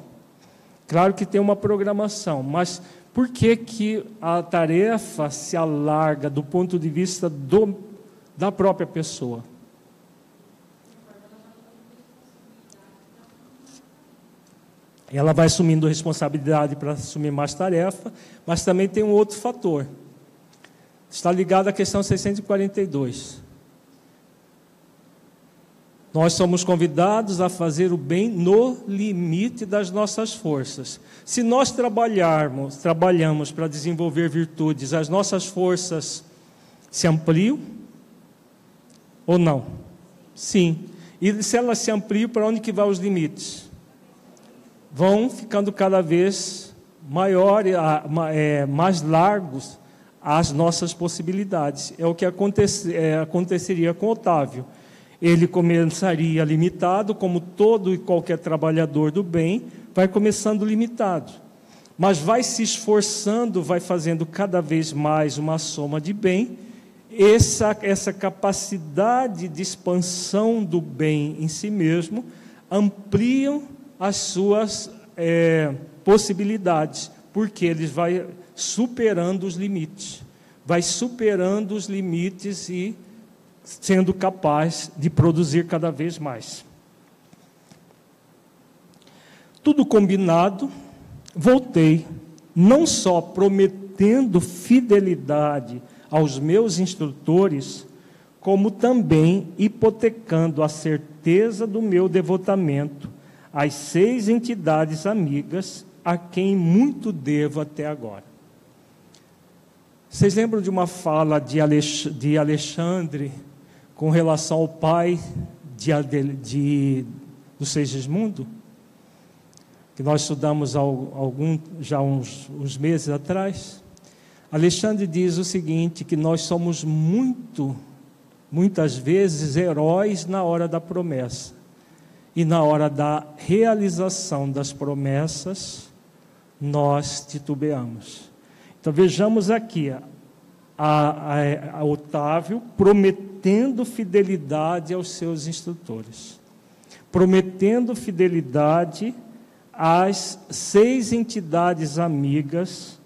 Claro que tem uma programação, mas por que, que a tarefa se alarga do ponto de vista do, da própria pessoa? Ela vai assumindo responsabilidade para assumir mais tarefa, mas também tem um outro fator. Está ligado à questão 642. Nós somos convidados a fazer o bem no limite das nossas forças. Se nós trabalharmos, trabalhamos para desenvolver virtudes, as nossas forças se ampliam ou não? Sim. E se elas se ampliam, para onde que vão os limites? Vão ficando cada vez maiores, é, mais largos as nossas possibilidades. É o que é, aconteceria com Otávio ele começaria limitado, como todo e qualquer trabalhador do bem, vai começando limitado. Mas vai se esforçando, vai fazendo cada vez mais uma soma de bem. Essa, essa capacidade de expansão do bem em si mesmo ampliam as suas é, possibilidades, porque ele vai superando os limites, vai superando os limites e sendo capaz de produzir cada vez mais. Tudo combinado, voltei, não só prometendo fidelidade aos meus instrutores, como também hipotecando a certeza do meu devotamento às seis entidades amigas a quem muito devo até agora. Vocês lembram de uma fala de Alexandre com relação ao pai de, de, do Segismundo, que nós estudamos algum, já uns, uns meses atrás, Alexandre diz o seguinte: que nós somos muito, muitas vezes, heróis na hora da promessa. E na hora da realização das promessas, nós titubeamos. Então vejamos aqui, a, a, a Otávio prometendo fidelidade aos seus instrutores, prometendo fidelidade às seis entidades amigas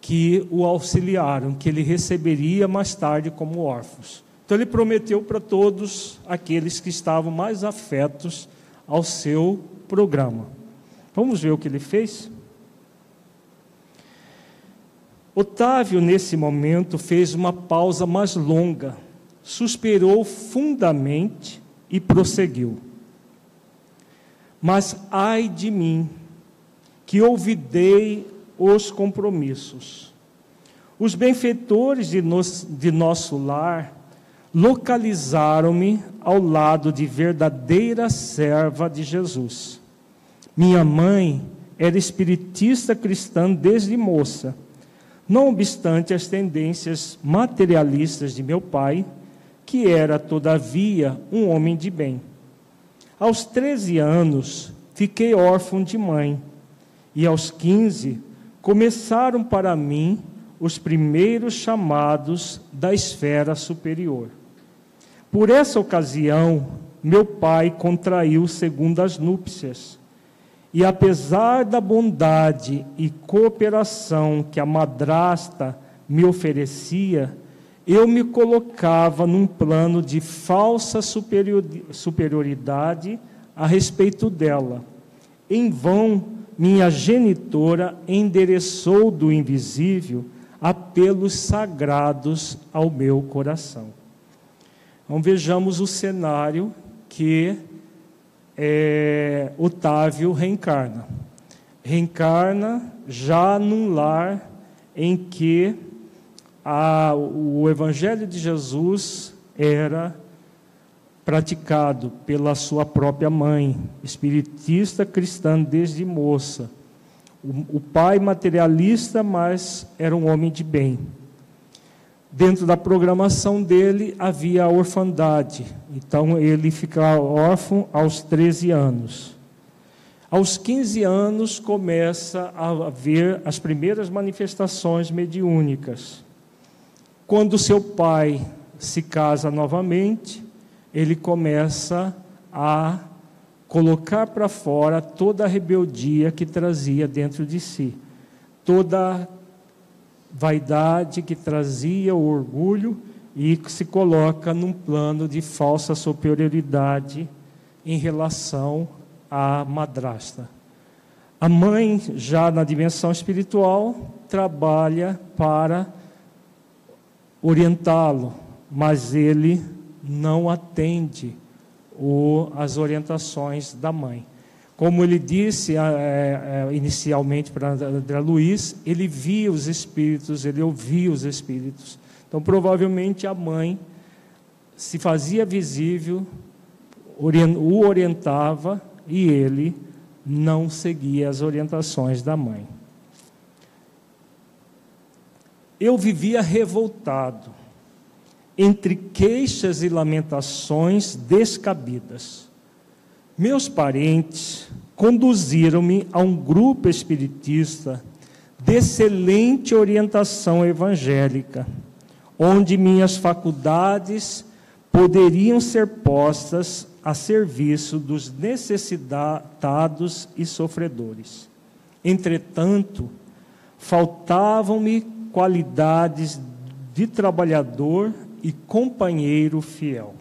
que o auxiliaram, que ele receberia mais tarde como órfãos. Então ele prometeu para todos aqueles que estavam mais afetos ao seu programa. Vamos ver o que ele fez? Otávio, nesse momento, fez uma pausa mais longa, suspirou fundamente e prosseguiu. Mas ai de mim, que olvidei os compromissos. Os benfeitores de, nos, de nosso lar localizaram-me ao lado de verdadeira serva de Jesus. Minha mãe era espiritista cristã desde moça não obstante as tendências materialistas de meu pai, que era, todavia, um homem de bem. Aos 13 anos, fiquei órfão de mãe, e aos 15, começaram para mim os primeiros chamados da esfera superior. Por essa ocasião, meu pai contraiu segundas núpcias e apesar da bondade e cooperação que a madrasta me oferecia, eu me colocava num plano de falsa superioridade a respeito dela. Em vão, minha genitora endereçou do invisível apelos sagrados ao meu coração. Então vejamos o cenário que é, Otávio reencarna. Reencarna já num lar em que a, o Evangelho de Jesus era praticado pela sua própria mãe, espiritista cristã desde moça. O, o pai materialista, mas era um homem de bem dentro da programação dele havia a orfandade. Então ele fica órfão aos 13 anos. Aos 15 anos começa a haver as primeiras manifestações mediúnicas. Quando seu pai se casa novamente, ele começa a colocar para fora toda a rebeldia que trazia dentro de si, toda vaidade que trazia o orgulho e se coloca num plano de falsa superioridade em relação à madrasta. A mãe, já na dimensão espiritual, trabalha para orientá-lo, mas ele não atende o, as orientações da mãe. Como ele disse é, é, inicialmente para André Luiz, ele via os espíritos, ele ouvia os espíritos. Então, provavelmente, a mãe se fazia visível, o orientava e ele não seguia as orientações da mãe. Eu vivia revoltado, entre queixas e lamentações descabidas meus parentes conduziram-me a um grupo espiritista de excelente orientação evangélica, onde minhas faculdades poderiam ser postas a serviço dos necessitados e sofredores. Entretanto, faltavam-me qualidades de trabalhador e companheiro fiel.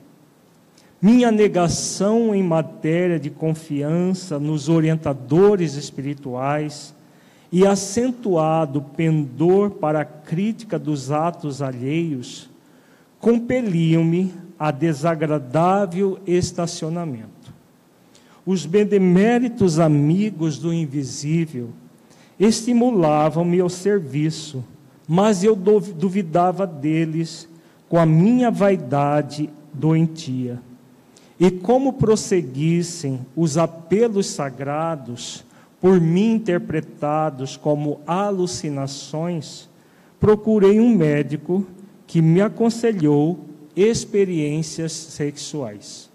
Minha negação em matéria de confiança nos orientadores espirituais e acentuado pendor para a crítica dos atos alheios compeliam-me a desagradável estacionamento. Os beneméritos amigos do invisível estimulavam-me ao serviço, mas eu duvidava deles com a minha vaidade doentia. E como prosseguissem os apelos sagrados, por mim interpretados como alucinações, procurei um médico que me aconselhou experiências sexuais.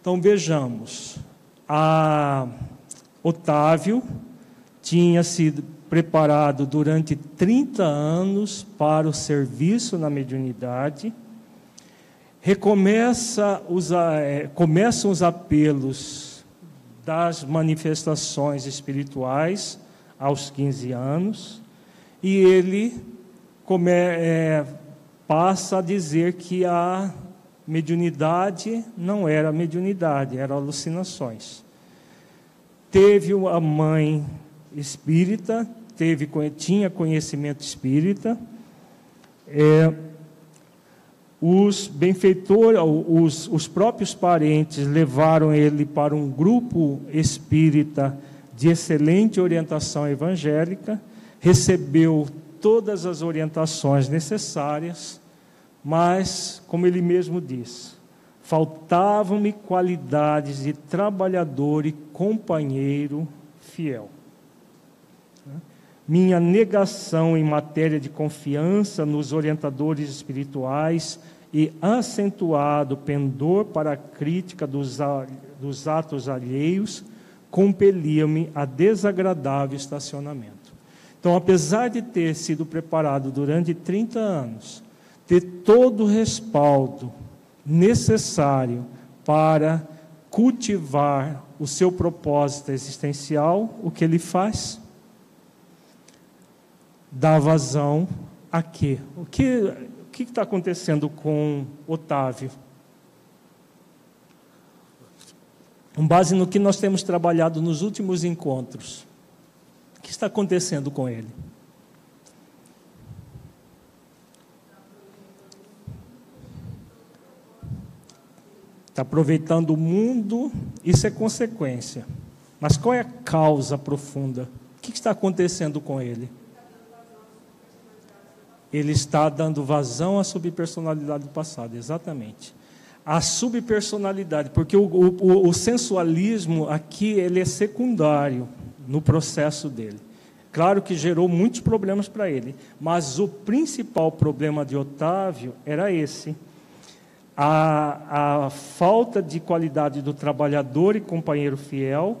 Então vejamos, a Otávio tinha sido preparado durante 30 anos para o serviço na mediunidade recomeça os, é, começam os apelos das manifestações espirituais aos 15 anos, e ele come, é, passa a dizer que a mediunidade não era mediunidade, eram alucinações. Teve a mãe espírita, teve, tinha conhecimento espírita, é, os benfeitores, os, os próprios parentes levaram ele para um grupo espírita de excelente orientação evangélica, recebeu todas as orientações necessárias, mas, como ele mesmo diz, faltavam-me qualidades de trabalhador e companheiro fiel. Minha negação em matéria de confiança nos orientadores espirituais e acentuado pendor para a crítica dos, dos atos alheios compelia-me a desagradável estacionamento. Então, apesar de ter sido preparado durante 30 anos, ter todo o respaldo necessário para cultivar o seu propósito existencial, o que ele faz? Dá vazão a quê? O que que está acontecendo com Otávio? Com base no que nós temos trabalhado nos últimos encontros, o que está acontecendo com ele? Está aproveitando o mundo, isso é consequência. Mas qual é a causa profunda? O que está acontecendo com ele? Ele está dando vazão à subpersonalidade do passado, exatamente. A subpersonalidade, porque o, o, o sensualismo aqui ele é secundário no processo dele. Claro que gerou muitos problemas para ele, mas o principal problema de Otávio era esse: a, a falta de qualidade do trabalhador e companheiro fiel,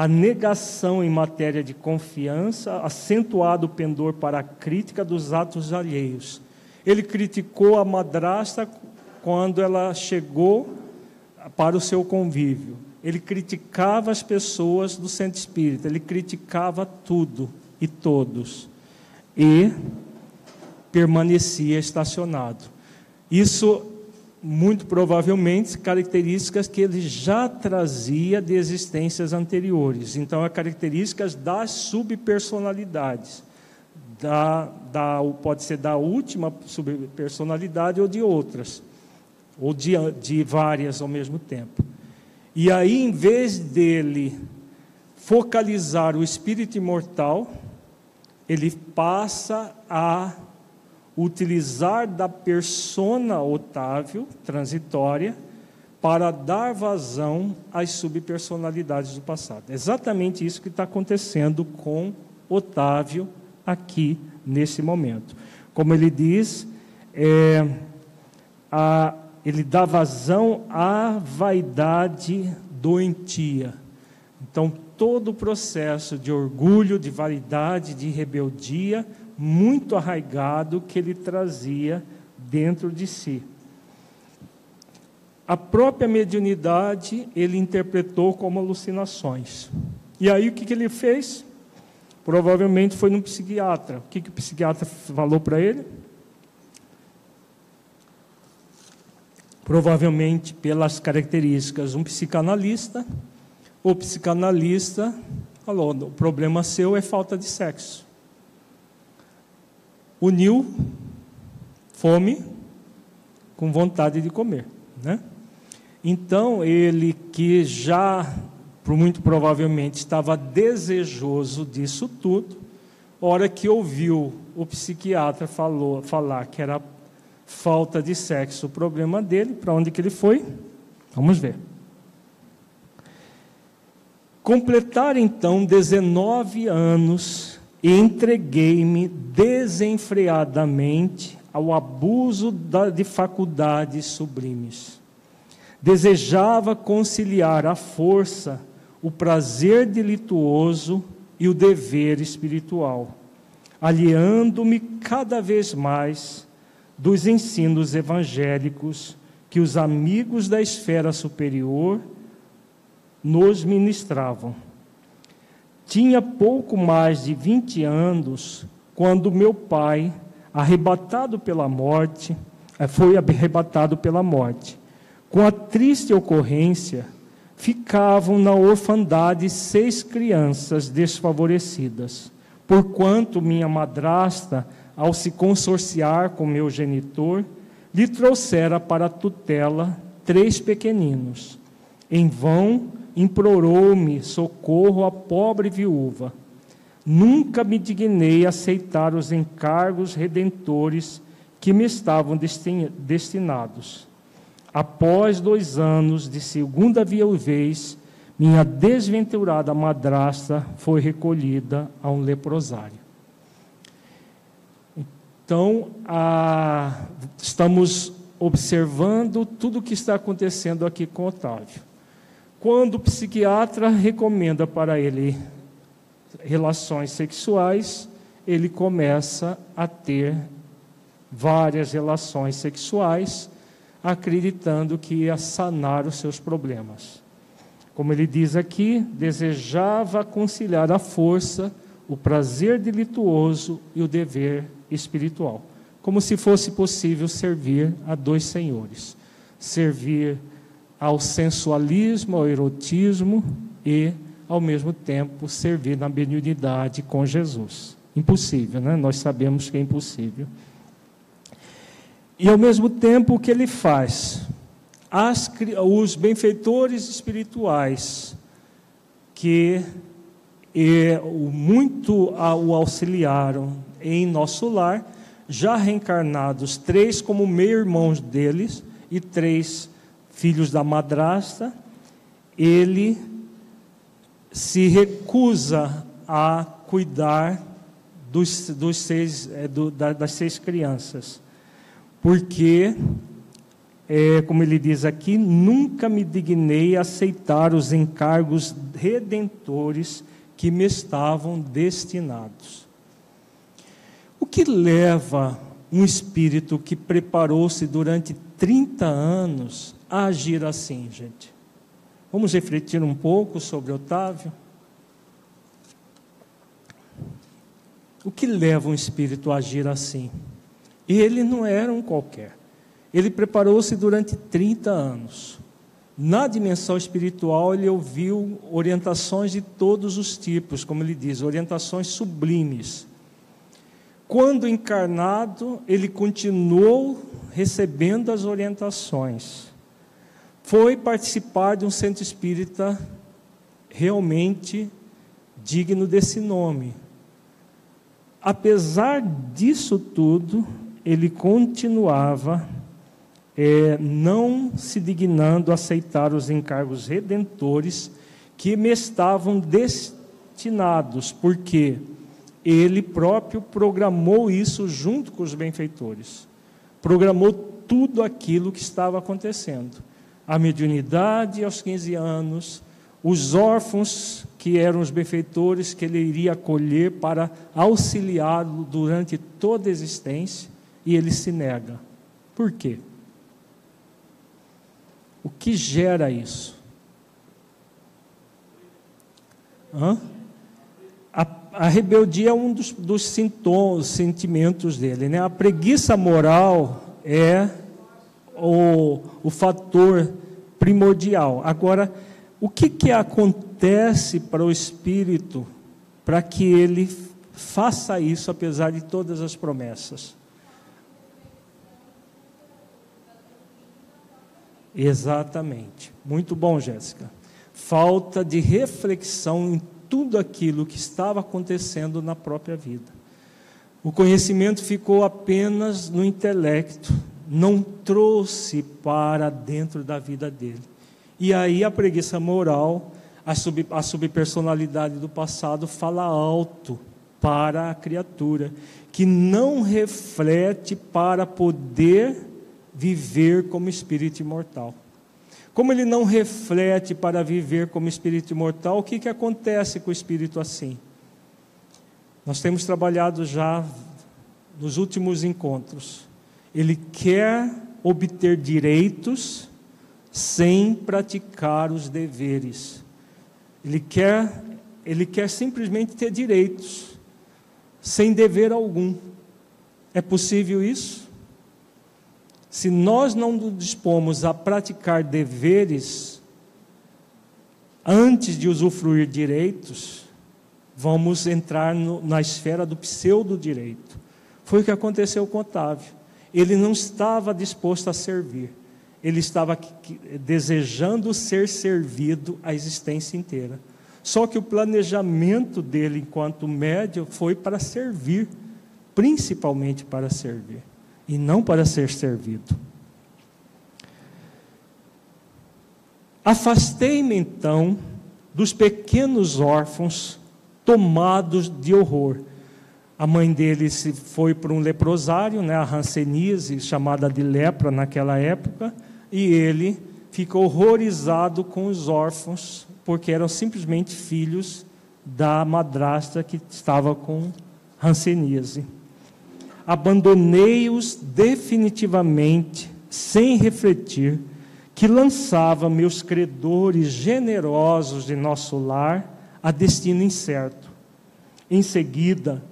a negação em matéria de confiança, acentuado o pendor para a crítica dos atos alheios. Ele criticou a madrasta quando ela chegou para o seu convívio. Ele criticava as pessoas do centro espírita, ele criticava tudo e todos. E permanecia estacionado. Isso muito provavelmente características que ele já trazia de existências anteriores. Então, as características das subpersonalidades. Da, da, pode ser da última subpersonalidade ou de outras, ou de, de várias ao mesmo tempo. E aí, em vez dele focalizar o espírito imortal, ele passa a utilizar da persona Otávio, transitória, para dar vazão às subpersonalidades do passado. É exatamente isso que está acontecendo com Otávio aqui, nesse momento. Como ele diz, é, a, ele dá vazão à vaidade doentia. Então, todo o processo de orgulho, de vaidade, de rebeldia, muito arraigado que ele trazia dentro de si. A própria mediunidade ele interpretou como alucinações. E aí o que, que ele fez? Provavelmente foi no psiquiatra. O que, que o psiquiatra falou para ele? Provavelmente pelas características, um psicanalista. O psicanalista falou: o problema seu é falta de sexo uniu fome com vontade de comer, né? Então ele que já muito provavelmente estava desejoso disso tudo, hora que ouviu o psiquiatra falou, falar que era falta de sexo o problema dele, para onde que ele foi? Vamos ver. Completar então 19 anos entreguei-me desenfreadamente ao abuso de faculdades sublimes. Desejava conciliar à força o prazer delituoso e o dever espiritual, aliando-me cada vez mais dos ensinos evangélicos que os amigos da esfera superior nos ministravam tinha pouco mais de 20 anos quando meu pai, arrebatado pela morte, eh, foi arrebatado pela morte. Com a triste ocorrência, ficavam na orfandade seis crianças desfavorecidas, porquanto minha madrasta, ao se consorciar com meu genitor, lhe trouxera para tutela três pequeninos. Em vão implorou-me socorro à pobre viúva. Nunca me dignei aceitar os encargos redentores que me estavam destinados. Após dois anos de segunda viuvez, minha desventurada madrasta foi recolhida a um leprosário. Então, a, estamos observando tudo o que está acontecendo aqui com Otávio. Quando o psiquiatra recomenda para ele relações sexuais, ele começa a ter várias relações sexuais, acreditando que ia sanar os seus problemas. Como ele diz aqui, desejava conciliar a força, o prazer delituoso e o dever espiritual, como se fosse possível servir a dois senhores: servir ao sensualismo, ao erotismo e, ao mesmo tempo, servir na benignidade com Jesus. Impossível, né? Nós sabemos que é impossível. E, ao mesmo tempo, o que ele faz? As, os benfeitores espirituais que e, muito o auxiliaram em nosso lar, já reencarnados, três como meio-irmãos deles e três filhos da madrasta, ele se recusa a cuidar dos, dos seis, é, do, das seis crianças, porque, é, como ele diz aqui, nunca me dignei a aceitar os encargos redentores que me estavam destinados. O que leva um espírito que preparou-se durante 30 anos agir assim, gente? Vamos refletir um pouco sobre Otávio? O que leva um espírito a agir assim? Ele não era um qualquer. Ele preparou-se durante 30 anos. Na dimensão espiritual, ele ouviu orientações de todos os tipos, como ele diz, orientações sublimes. Quando encarnado, ele continuou recebendo as orientações. Foi participar de um centro espírita realmente digno desse nome. Apesar disso tudo, ele continuava é, não se dignando a aceitar os encargos redentores que me estavam destinados, porque ele próprio programou isso junto com os benfeitores. Programou tudo aquilo que estava acontecendo. A mediunidade aos 15 anos, os órfãos que eram os benfeitores que ele iria acolher para auxiliá-lo durante toda a existência, e ele se nega. Por quê? O que gera isso? Hã? A, a rebeldia é um dos, dos sintomas, sentimentos dele. Né? A preguiça moral é o, o fator primordial. Agora, o que, que acontece para o espírito para que ele faça isso, apesar de todas as promessas? Exatamente. Muito bom, Jéssica. Falta de reflexão em tudo aquilo que estava acontecendo na própria vida. O conhecimento ficou apenas no intelecto, não trouxe para dentro da vida dele. E aí a preguiça moral, a, sub, a subpersonalidade do passado fala alto para a criatura, que não reflete para poder viver como espírito imortal. Como ele não reflete para viver como espírito imortal, o que, que acontece com o espírito assim? Nós temos trabalhado já nos últimos encontros. Ele quer obter direitos sem praticar os deveres. Ele quer, ele quer simplesmente ter direitos, sem dever algum. É possível isso? Se nós não nos dispomos a praticar deveres antes de usufruir direitos, vamos entrar no, na esfera do pseudo-direito. Foi o que aconteceu com Otávio. Ele não estava disposto a servir, ele estava desejando ser servido a existência inteira. Só que o planejamento dele enquanto médio foi para servir, principalmente para servir e não para ser servido. Afastei-me então dos pequenos órfãos tomados de horror. A mãe dele se foi para um leprosário, né, a Hanseníase, chamada de lepra naquela época, e ele ficou horrorizado com os órfãos, porque eram simplesmente filhos da madrasta que estava com Hanseníase abandonei-os definitivamente, sem refletir, que lançava meus credores generosos de nosso lar a destino incerto. Em seguida,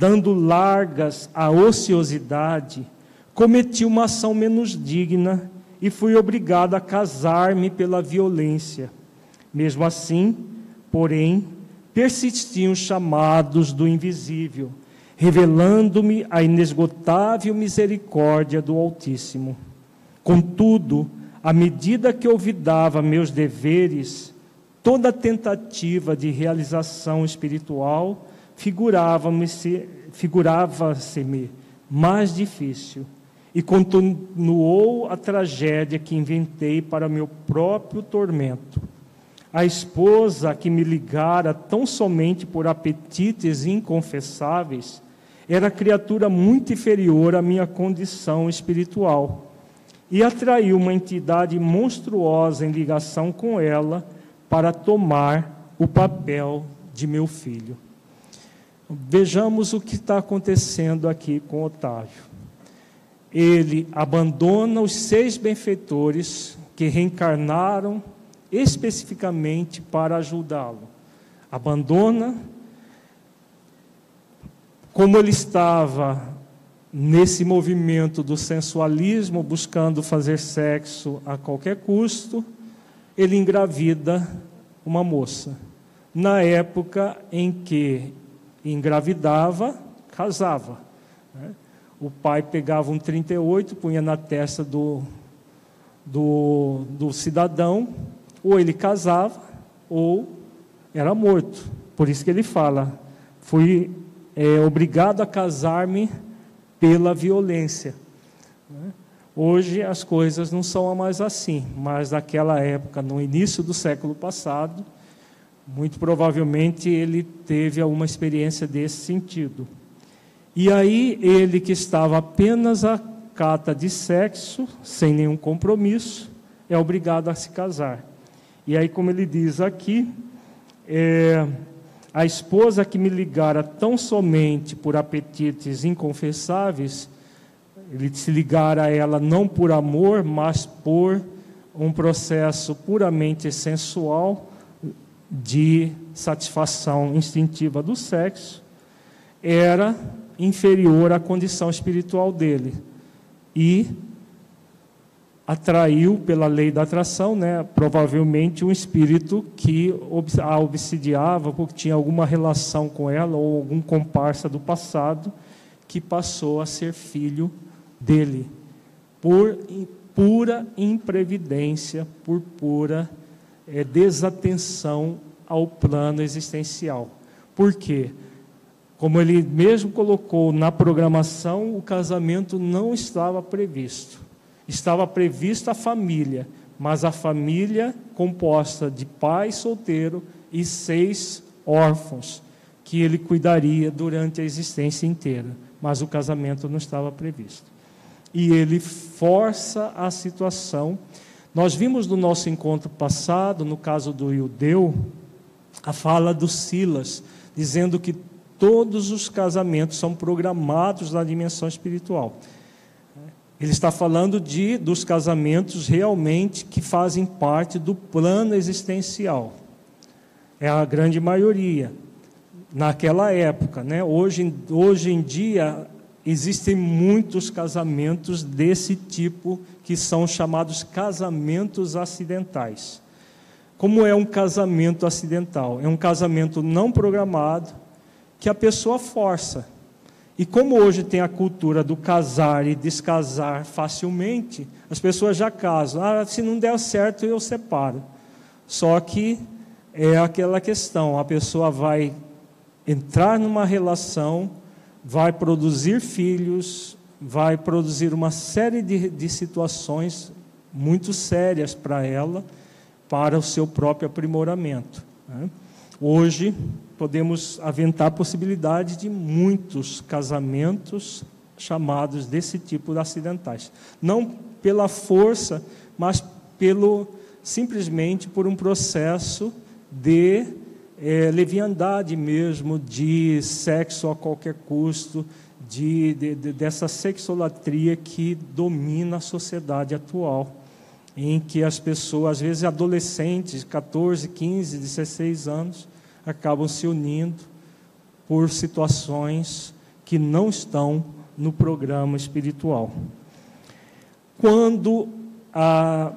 dando largas à ociosidade, cometi uma ação menos digna e fui obrigado a casar-me pela violência. Mesmo assim, porém, persistiam chamados do invisível revelando-me a inesgotável misericórdia do Altíssimo. Contudo, à medida que olvidava meus deveres, toda tentativa de realização espiritual figurava-me figurava mais difícil e continuou a tragédia que inventei para meu próprio tormento. A esposa que me ligara tão somente por apetites inconfessáveis era criatura muito inferior à minha condição espiritual e atraiu uma entidade monstruosa em ligação com ela para tomar o papel de meu filho. Vejamos o que está acontecendo aqui com Otávio. Ele abandona os seis benfeitores que reencarnaram especificamente para ajudá-lo. Abandona como ele estava nesse movimento do sensualismo, buscando fazer sexo a qualquer custo, ele engravida uma moça. Na época em que engravidava, casava. Né? O pai pegava um 38, punha na testa do, do, do cidadão, ou ele casava, ou era morto. Por isso que ele fala: fui é, obrigado a casar-me pela violência. Né? Hoje as coisas não são mais assim, mas naquela época, no início do século passado, muito provavelmente ele teve alguma experiência desse sentido. E aí ele que estava apenas a cata de sexo, sem nenhum compromisso, é obrigado a se casar. E aí, como ele diz aqui, é, a esposa que me ligara tão somente por apetites inconfessáveis, ele se ligara a ela não por amor, mas por um processo puramente sensual de satisfação instintiva do sexo, era inferior à condição espiritual dele e atraiu pela lei da atração, né, provavelmente um espírito que a obsidiava porque tinha alguma relação com ela ou algum comparsa do passado que passou a ser filho dele por pura imprevidência, por pura é, desatenção ao plano existencial. Por quê? Como ele mesmo colocou na programação, o casamento não estava previsto estava prevista a família, mas a família composta de pai solteiro e seis órfãos, que ele cuidaria durante a existência inteira, mas o casamento não estava previsto. E ele força a situação. Nós vimos no nosso encontro passado, no caso do Judeu, a fala do Silas, dizendo que todos os casamentos são programados na dimensão espiritual. Ele está falando de dos casamentos realmente que fazem parte do plano existencial. É a grande maioria naquela época, né? Hoje, hoje em dia existem muitos casamentos desse tipo que são chamados casamentos acidentais. Como é um casamento acidental? É um casamento não programado que a pessoa força. E como hoje tem a cultura do casar e descasar facilmente, as pessoas já casam. Ah, se não der certo, eu separo. Só que é aquela questão: a pessoa vai entrar numa relação, vai produzir filhos, vai produzir uma série de, de situações muito sérias para ela, para o seu próprio aprimoramento. Né? Hoje, podemos aventar a possibilidade de muitos casamentos chamados desse tipo de acidentais. Não pela força, mas pelo simplesmente por um processo de é, leviandade mesmo, de sexo a qualquer custo, de, de, de, dessa sexolatria que domina a sociedade atual, em que as pessoas, às vezes adolescentes, 14, 15, 16 anos, acabam se unindo por situações que não estão no programa espiritual. Quando a,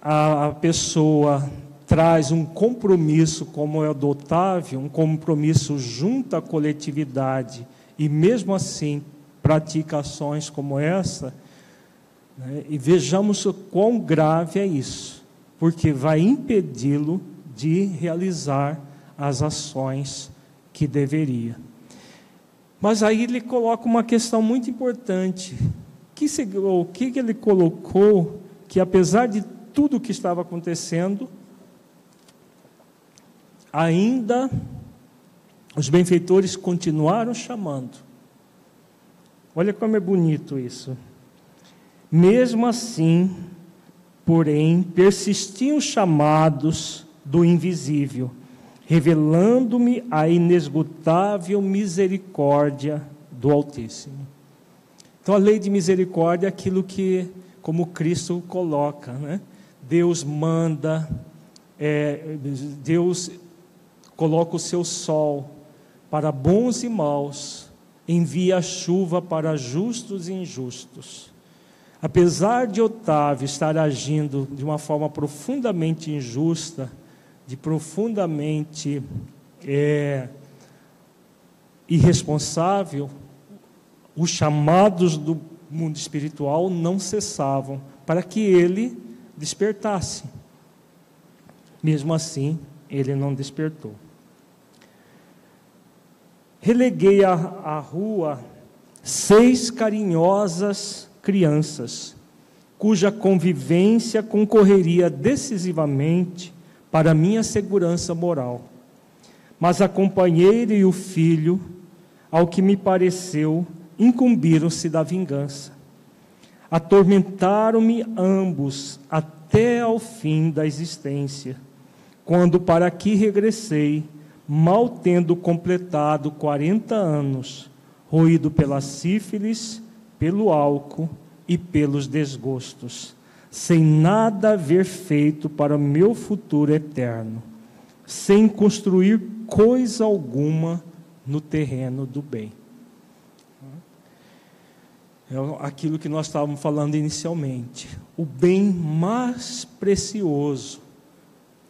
a, pessoa traz um compromisso, como é o do Otávio, um compromisso junto à coletividade, e mesmo assim pratica ações como essa, né, e vejamos o quão grave é isso, porque vai impedi-lo de realizar as ações que deveria. Mas aí ele coloca uma questão muito importante. Que se, o que ele colocou que, apesar de tudo o que estava acontecendo, ainda os benfeitores continuaram chamando. Olha como é bonito isso. Mesmo assim, porém, persistiam chamados do invisível revelando-me a inesgotável misericórdia do Altíssimo. Então, a lei de misericórdia é aquilo que, como Cristo coloca, né? Deus manda, é, Deus coloca o seu sol para bons e maus, envia chuva para justos e injustos. Apesar de Otávio estar agindo de uma forma profundamente injusta, de profundamente é, irresponsável, os chamados do mundo espiritual não cessavam para que ele despertasse. Mesmo assim, ele não despertou. Releguei à, à rua seis carinhosas crianças, cuja convivência concorreria decisivamente para minha segurança moral. Mas a companheira e o filho, ao que me pareceu, incumbiram-se da vingança. Atormentaram-me ambos até ao fim da existência, quando para aqui regressei, mal tendo completado quarenta anos, roído pela sífilis, pelo álcool e pelos desgostos, sem nada haver feito para o meu futuro eterno, sem construir coisa alguma no terreno do bem. É aquilo que nós estávamos falando inicialmente. O bem mais precioso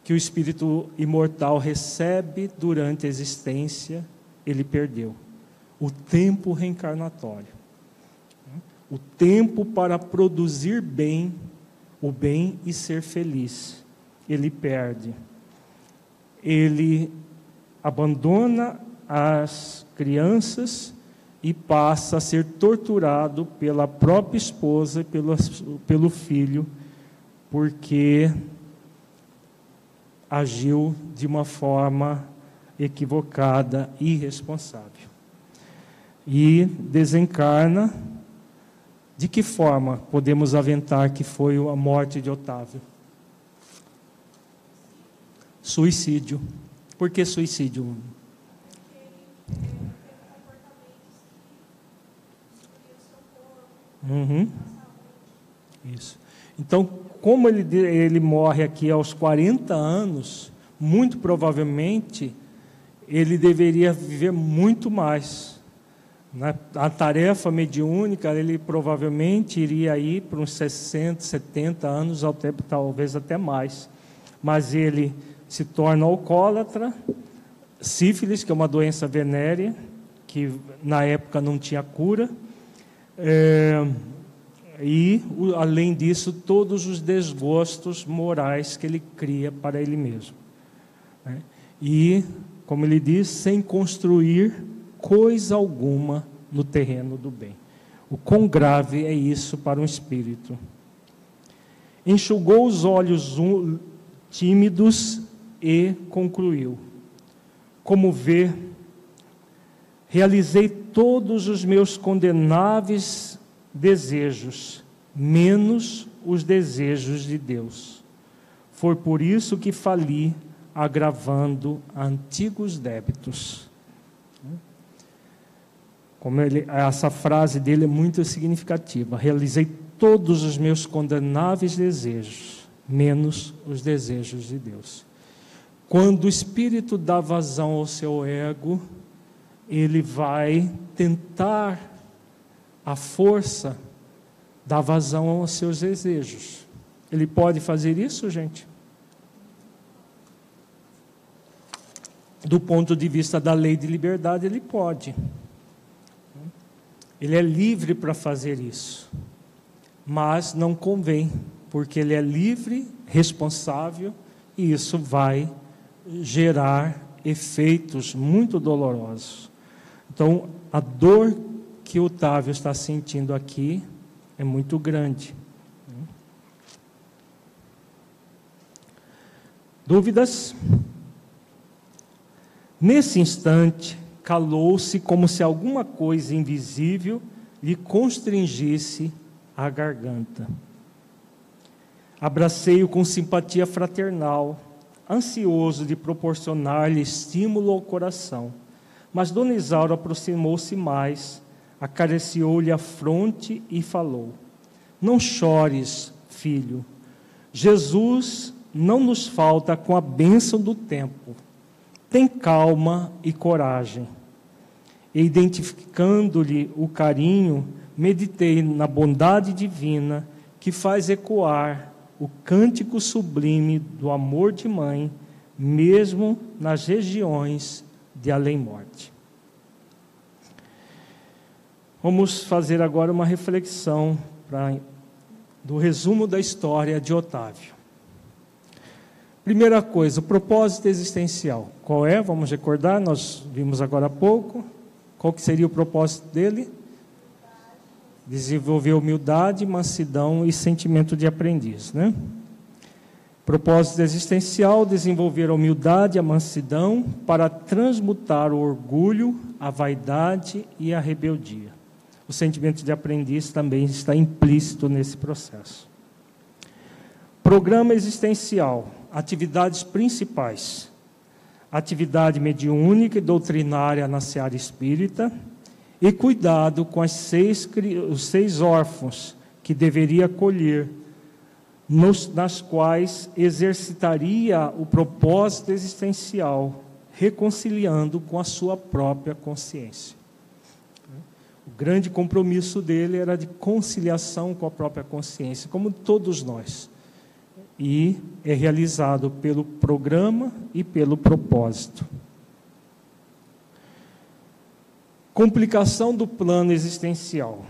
que o espírito imortal recebe durante a existência, ele perdeu. O tempo reencarnatório. O tempo para produzir bem, o bem e ser feliz. Ele perde. Ele abandona as crianças e passa a ser torturado pela própria esposa e pelo, pelo filho, porque agiu de uma forma equivocada, irresponsável. E desencarna. De que forma podemos aventar que foi a morte de Otávio? Suicídio. Por que suicídio? Uhum. Isso. Então, como ele, ele morre aqui aos 40 anos, muito provavelmente ele deveria viver muito mais. Né? a tarefa mediúnica, ele provavelmente iria ir para uns 60, 70 anos, até, talvez até mais. Mas ele se torna alcoólatra, sífilis, que é uma doença venérea, que na época não tinha cura, é, e, além disso, todos os desgostos morais que ele cria para ele mesmo. Né? E, como ele diz, sem construir coisa alguma no terreno do bem. O quão grave é isso para um espírito. Enxugou os olhos tímidos e concluiu: Como vê, realizei todos os meus condenáveis desejos, menos os desejos de Deus. Foi por isso que fali, agravando antigos débitos. Como ele, essa frase dele é muito significativa. Realizei todos os meus condenáveis desejos, menos os desejos de Deus. Quando o espírito dá vazão ao seu ego, ele vai tentar a força da vazão aos seus desejos. Ele pode fazer isso, gente? Do ponto de vista da lei de liberdade, ele pode. Ele é livre para fazer isso. Mas não convém, porque ele é livre, responsável, e isso vai gerar efeitos muito dolorosos. Então, a dor que o Otávio está sentindo aqui é muito grande. Dúvidas? Nesse instante, calou-se como se alguma coisa invisível lhe constringisse a garganta. Abracei-o com simpatia fraternal, ansioso de proporcionar-lhe estímulo ao coração. Mas Dona Isaura aproximou-se mais acariciou-lhe a fronte e falou: Não chores, filho. Jesus não nos falta com a bênção do tempo. Tem calma e coragem. e identificando-lhe o carinho, meditei na bondade divina que faz ecoar o cântico sublime do amor de mãe, mesmo nas regiões de além-morte. Vamos fazer agora uma reflexão pra, do resumo da história de Otávio. Primeira coisa, o propósito existencial. Qual é? Vamos recordar, nós vimos agora há pouco. Qual que seria o propósito dele? Desenvolver humildade, mansidão e sentimento de aprendiz, né? Propósito existencial: desenvolver a humildade e a mansidão para transmutar o orgulho, a vaidade e a rebeldia. O sentimento de aprendiz também está implícito nesse processo. Programa existencial: atividades principais atividade mediúnica e doutrinária na seara espírita, e cuidado com seis, os seis órfãos que deveria acolher, nos, nas quais exercitaria o propósito existencial, reconciliando com a sua própria consciência. Grande compromisso dele era de conciliação com a própria consciência, como todos nós e é realizado pelo programa e pelo propósito. Complicação do plano existencial.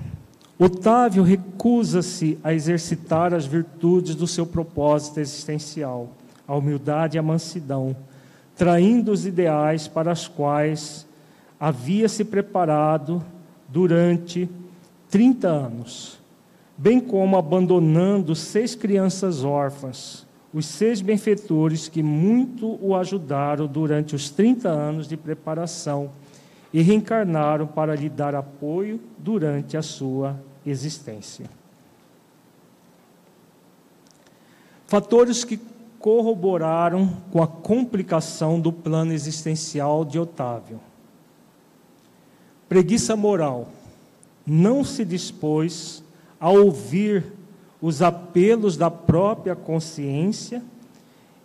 Otávio recusa-se a exercitar as virtudes do seu propósito existencial, a humildade e a mansidão, traindo os ideais para os quais havia se preparado durante 30 anos bem como abandonando seis crianças órfãs, os seis benfeitores que muito o ajudaram durante os 30 anos de preparação e reencarnaram para lhe dar apoio durante a sua existência. Fatores que corroboraram com a complicação do plano existencial de Otávio. Preguiça moral. Não se dispôs a ouvir os apelos da própria consciência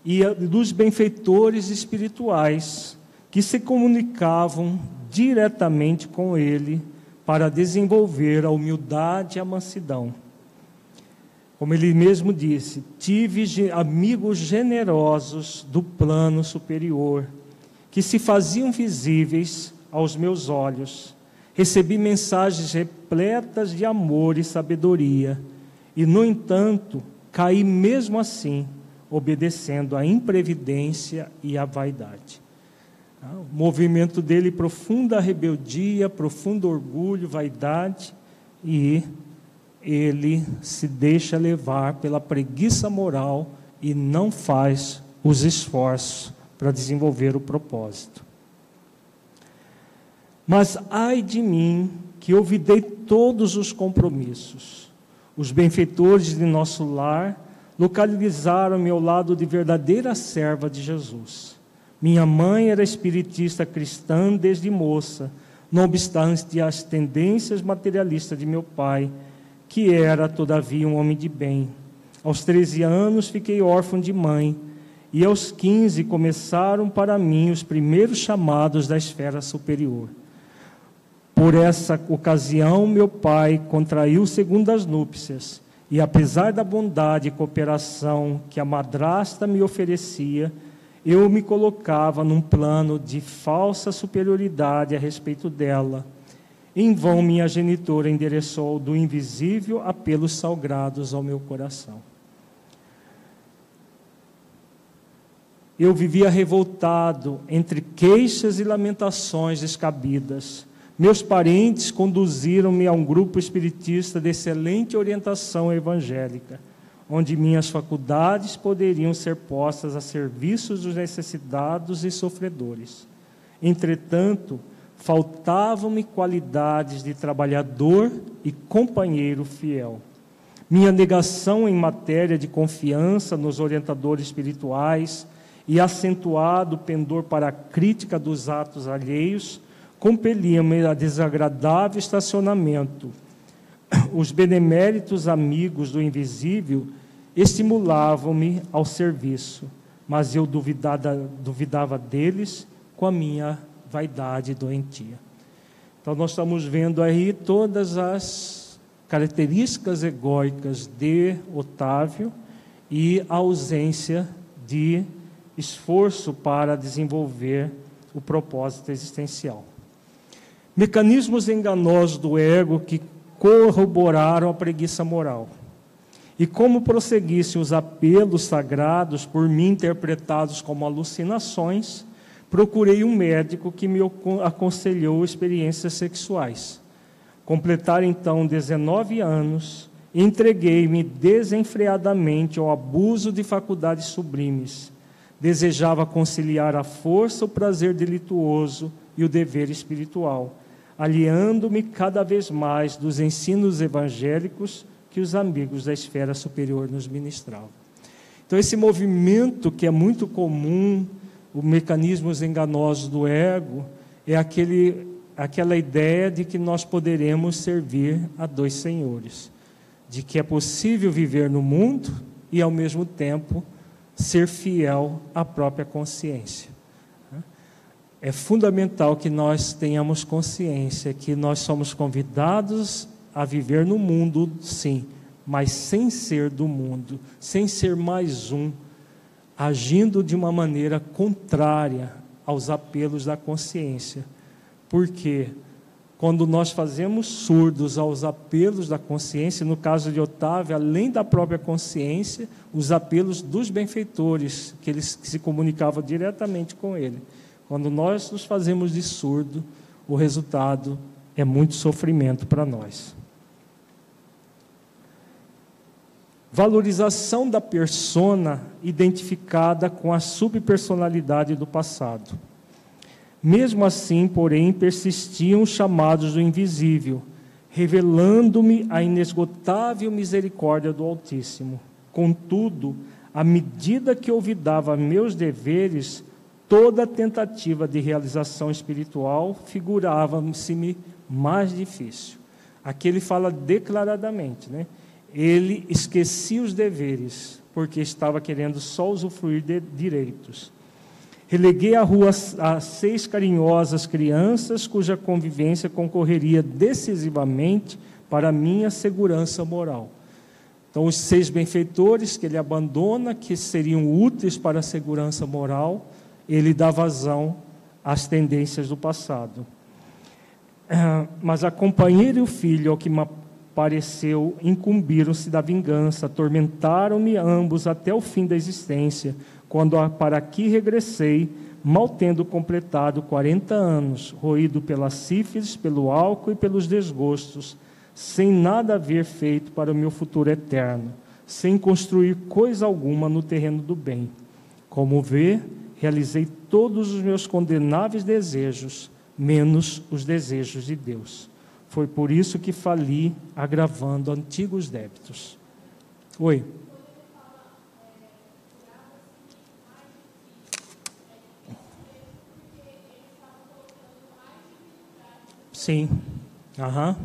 e dos benfeitores espirituais que se comunicavam diretamente com ele para desenvolver a humildade e a mansidão. Como ele mesmo disse, tive amigos generosos do plano superior que se faziam visíveis aos meus olhos Recebi mensagens repletas de amor e sabedoria, e, no entanto, caí mesmo assim, obedecendo à imprevidência e à vaidade. Ah, o movimento dele, profunda rebeldia, profundo orgulho, vaidade, e ele se deixa levar pela preguiça moral e não faz os esforços para desenvolver o propósito. Mas ai de mim, que olvidei todos os compromissos. Os benfeitores de nosso lar localizaram-me ao lado de verdadeira serva de Jesus. Minha mãe era espiritista cristã desde moça, não obstante as tendências materialistas de meu pai, que era, todavia, um homem de bem. Aos 13 anos fiquei órfão de mãe, e aos 15 começaram para mim os primeiros chamados da esfera superior. Por essa ocasião, meu pai contraiu segundas núpcias, e apesar da bondade e cooperação que a madrasta me oferecia, eu me colocava num plano de falsa superioridade a respeito dela. Em vão, minha genitora endereçou do invisível apelos salgados ao meu coração. Eu vivia revoltado entre queixas e lamentações descabidas meus parentes conduziram-me a um grupo espiritista de excelente orientação evangélica, onde minhas faculdades poderiam ser postas a serviço dos necessitados e sofredores. Entretanto, faltavam-me qualidades de trabalhador e companheiro fiel. Minha negação em matéria de confiança nos orientadores espirituais e acentuado pendor para a crítica dos atos alheios compeliam-me a desagradável estacionamento. Os beneméritos amigos do invisível estimulavam-me ao serviço, mas eu duvidava, duvidava deles com a minha vaidade doentia. Então, nós estamos vendo aí todas as características egóicas de Otávio e a ausência de esforço para desenvolver o propósito existencial. Mecanismos enganosos do ego que corroboraram a preguiça moral. E como prosseguissem os apelos sagrados, por mim interpretados como alucinações, procurei um médico que me aconselhou experiências sexuais. Completar então 19 anos, entreguei-me desenfreadamente ao abuso de faculdades sublimes. Desejava conciliar a força, o prazer delituoso e o dever espiritual, aliando-me cada vez mais dos ensinos evangélicos que os amigos da esfera superior nos ministravam. Então, esse movimento que é muito comum, os mecanismos enganosos do ego, é aquele, aquela ideia de que nós poderemos servir a dois senhores, de que é possível viver no mundo e, ao mesmo tempo, ser fiel à própria consciência é fundamental que nós tenhamos consciência que nós somos convidados a viver no mundo, sim, mas sem ser do mundo, sem ser mais um, agindo de uma maneira contrária aos apelos da consciência. Porque quando nós fazemos surdos aos apelos da consciência, no caso de Otávio, além da própria consciência, os apelos dos benfeitores, que eles se comunicavam diretamente com ele. Quando nós nos fazemos de surdo, o resultado é muito sofrimento para nós. Valorização da persona identificada com a subpersonalidade do passado. Mesmo assim, porém, persistiam os chamados do invisível, revelando-me a inesgotável misericórdia do Altíssimo. Contudo, à medida que olvidava meus deveres, toda tentativa de realização espiritual figurava-se-me mais difícil. Aqui ele fala declaradamente, né? Ele esquecia os deveres, porque estava querendo só usufruir de direitos. Releguei a rua a seis carinhosas crianças cuja convivência concorreria decisivamente para minha segurança moral. Então, os seis benfeitores que ele abandona, que seriam úteis para a segurança moral, ele dá vazão às tendências do passado. Ah, mas a companheira e o filho, ao que me pareceu, incumbiram-se da vingança, atormentaram-me ambos até o fim da existência, quando para aqui regressei, mal tendo completado 40 anos, roído pela sífilis, pelo álcool e pelos desgostos, sem nada haver feito para o meu futuro eterno, sem construir coisa alguma no terreno do bem. Como vê, realizei todos os meus condenáveis desejos, menos os desejos de Deus. Foi por isso que fali, agravando antigos débitos. Oi. Sim. Aham.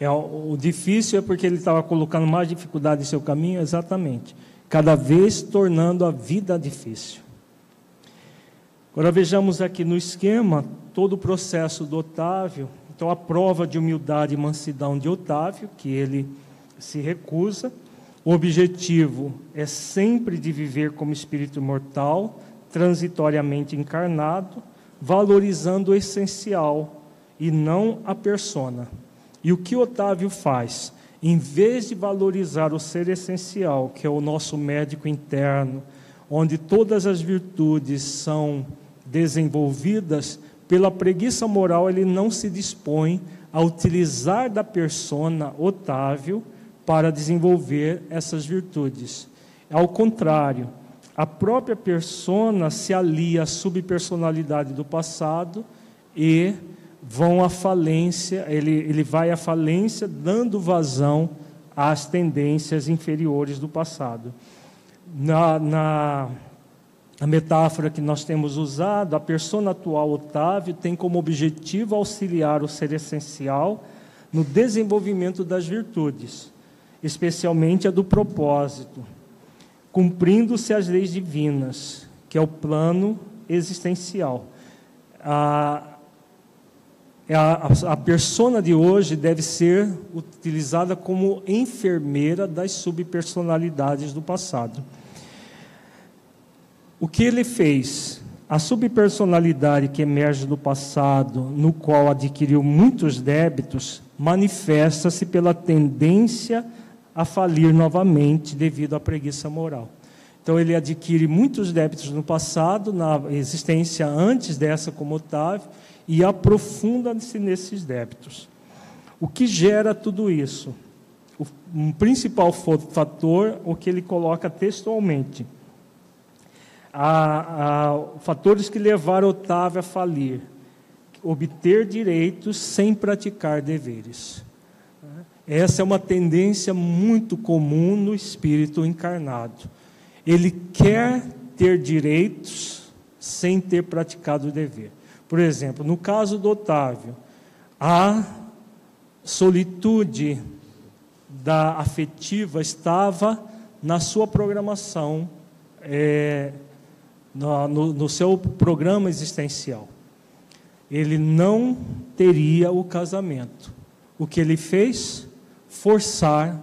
É, o difícil é porque ele estava colocando mais dificuldade em seu caminho, exatamente. Cada vez tornando a vida difícil. Agora vejamos aqui no esquema todo o processo do Otávio. Então, a prova de humildade e mansidão de Otávio, que ele se recusa. O objetivo é sempre de viver como espírito mortal, transitoriamente encarnado, valorizando o essencial e não a persona. E o que Otávio faz? Em vez de valorizar o ser essencial, que é o nosso médico interno, onde todas as virtudes são desenvolvidas, pela preguiça moral, ele não se dispõe a utilizar da persona Otávio para desenvolver essas virtudes. Ao contrário, a própria persona se alia à subpersonalidade do passado e vão à falência, ele, ele vai à falência dando vazão às tendências inferiores do passado. Na, na a metáfora que nós temos usado, a persona atual Otávio tem como objetivo auxiliar o ser essencial no desenvolvimento das virtudes, especialmente a do propósito, cumprindo-se as leis divinas, que é o plano existencial. É a, a, persona de hoje deve ser utilizada como enfermeira das subpersonalidades do passado. O que ele fez? A subpersonalidade que emerge do passado, no qual adquiriu muitos débitos, manifesta-se pela tendência a falir novamente devido à preguiça moral. Então ele adquire muitos débitos no passado, na existência antes dessa como Otávio, e aprofunda-se nesses débitos. O que gera tudo isso? O principal fator, o que ele coloca textualmente, a, a, fatores que levaram Otávio a falir, obter direitos sem praticar deveres. Essa é uma tendência muito comum no espírito encarnado. Ele quer ter direitos sem ter praticado o dever. Por exemplo, no caso do Otávio, a solitude da afetiva estava na sua programação, é, no, no, seu programa existencial. Ele não teria o casamento. O que ele fez? Forçar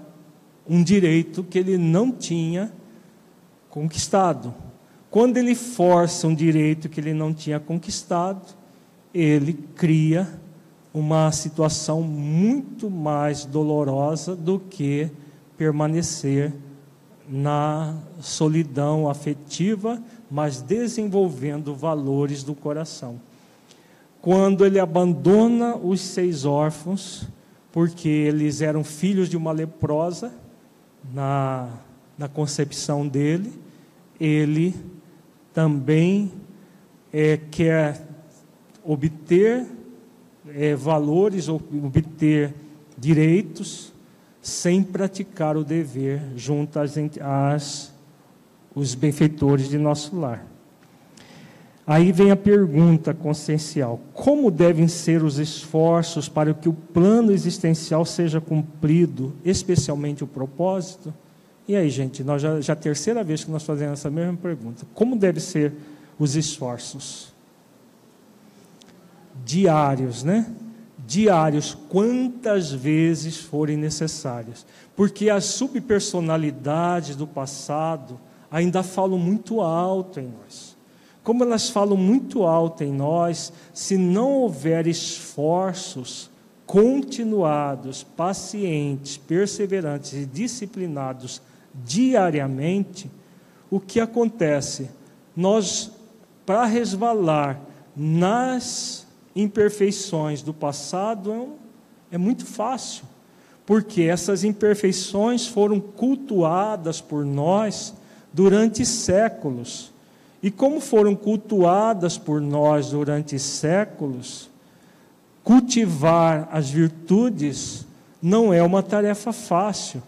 um direito que ele não tinha conquistado. Quando ele força um direito que ele não tinha conquistado, ele cria uma situação muito mais dolorosa do que permanecer na solidão afetiva, mas desenvolvendo valores do coração. Quando ele abandona os seis órfãos, porque eles eram filhos de uma leprosa, na, na concepção dele, ele também é, quer obter é, valores, obter direitos, sem praticar o dever junto às, às os benfeitores de nosso lar. Aí vem a pergunta consciencial: como devem ser os esforços para que o plano existencial seja cumprido, especialmente o propósito? E aí, gente, nós já, já é a terceira vez que nós fazemos essa mesma pergunta. Como devem ser os esforços? Diários, né? Diários, quantas vezes forem necessárias. Porque as subpersonalidades do passado ainda falam muito alto em nós. Como elas falam muito alto em nós, se não houver esforços continuados, pacientes, perseverantes e disciplinados diariamente, o que acontece? Nós, para resvalar nas imperfeições do passado, é, é muito fácil, porque essas imperfeições foram cultuadas por nós durante séculos. E como foram cultuadas por nós durante séculos, cultivar as virtudes não é uma tarefa fácil.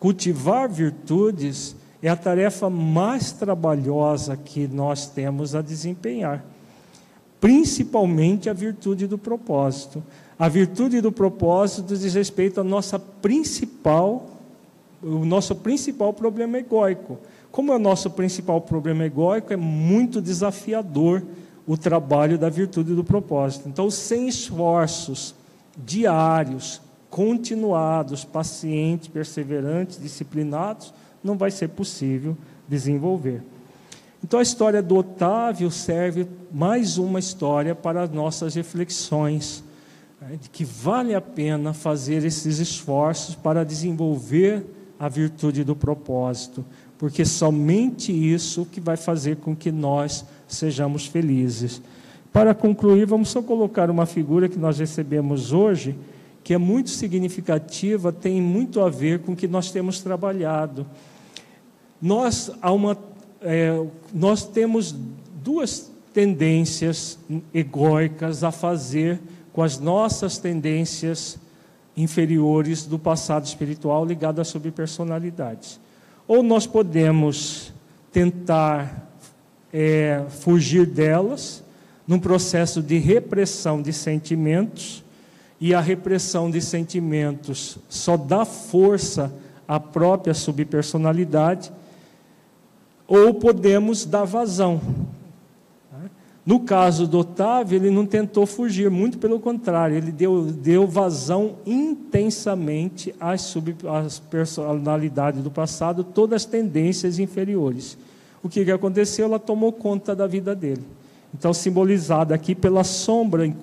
Cultivar virtudes é a tarefa mais trabalhosa que nós temos a desempenhar, principalmente a virtude do propósito. A virtude do propósito diz respeito ao nossa principal, o nosso principal problema egóico. Como é o nosso principal problema egóico, é muito desafiador o trabalho da virtude do propósito. Então, sem esforços diários, continuados, pacientes, perseverantes, disciplinados, não vai ser possível desenvolver. Então a história do Otávio serve mais uma história para as nossas reflexões, né, de que vale a pena fazer esses esforços para desenvolver a virtude do propósito, porque somente isso que vai fazer com que nós sejamos felizes. Para concluir, vamos só colocar uma figura que nós recebemos hoje, que é muito significativa, tem muito a ver com o que nós temos trabalhado. Nós, há uma, é, nós temos duas tendências egóicas a fazer com as nossas tendências inferiores do passado espiritual ligado às subpersonalidades. Ou nós podemos tentar é, fugir delas num processo de repressão de sentimentos e a repressão de sentimentos só dá força à própria subpersonalidade, ou podemos dar vazão. No caso do Otávio, ele não tentou fugir, muito pelo contrário, ele deu, deu vazão intensamente às, sub, às personalidades do passado, todas as tendências inferiores. O que, que aconteceu? Ela tomou conta da vida dele. Então, simbolizada aqui pela sombra,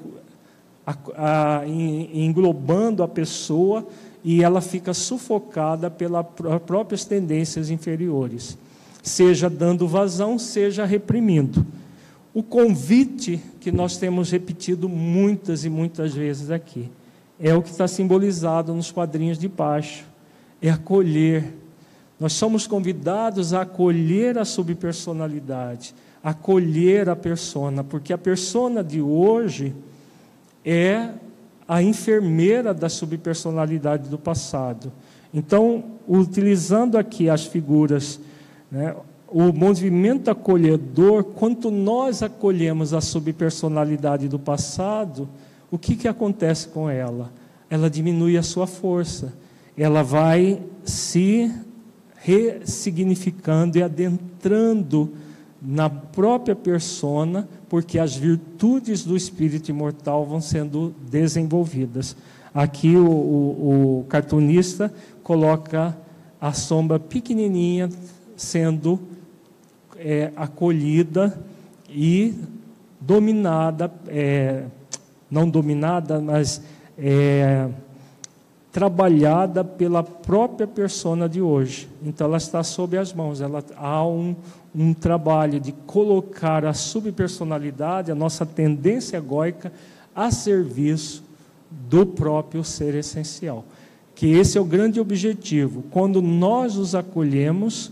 a, a, englobando a pessoa, e ela fica sufocada pelas próprias tendências inferiores, seja dando vazão, seja reprimindo o convite que nós temos repetido muitas e muitas vezes aqui. É o que está simbolizado nos quadrinhos de baixo. É acolher. Nós somos convidados a acolher a subpersonalidade, acolher a persona, porque a persona de hoje é a enfermeira da subpersonalidade do passado. Então, utilizando aqui as figuras, né, o movimento acolhedor, quanto nós acolhemos a subpersonalidade do passado, o que, que acontece com ela? Ela diminui a sua força, ela vai se ressignificando e adentrando na própria persona, porque as virtudes do espírito imortal vão sendo desenvolvidas. Aqui o, o, o cartunista coloca a sombra pequenininha sendo é, acolhida e dominada, é, não dominada, mas é, trabalhada pela própria persona de hoje. Então ela está sob as mãos, ela, há um, um trabalho de colocar a subpersonalidade, a nossa tendência egóica, a serviço do próprio ser essencial. Que esse é o grande objetivo. Quando nós os acolhemos,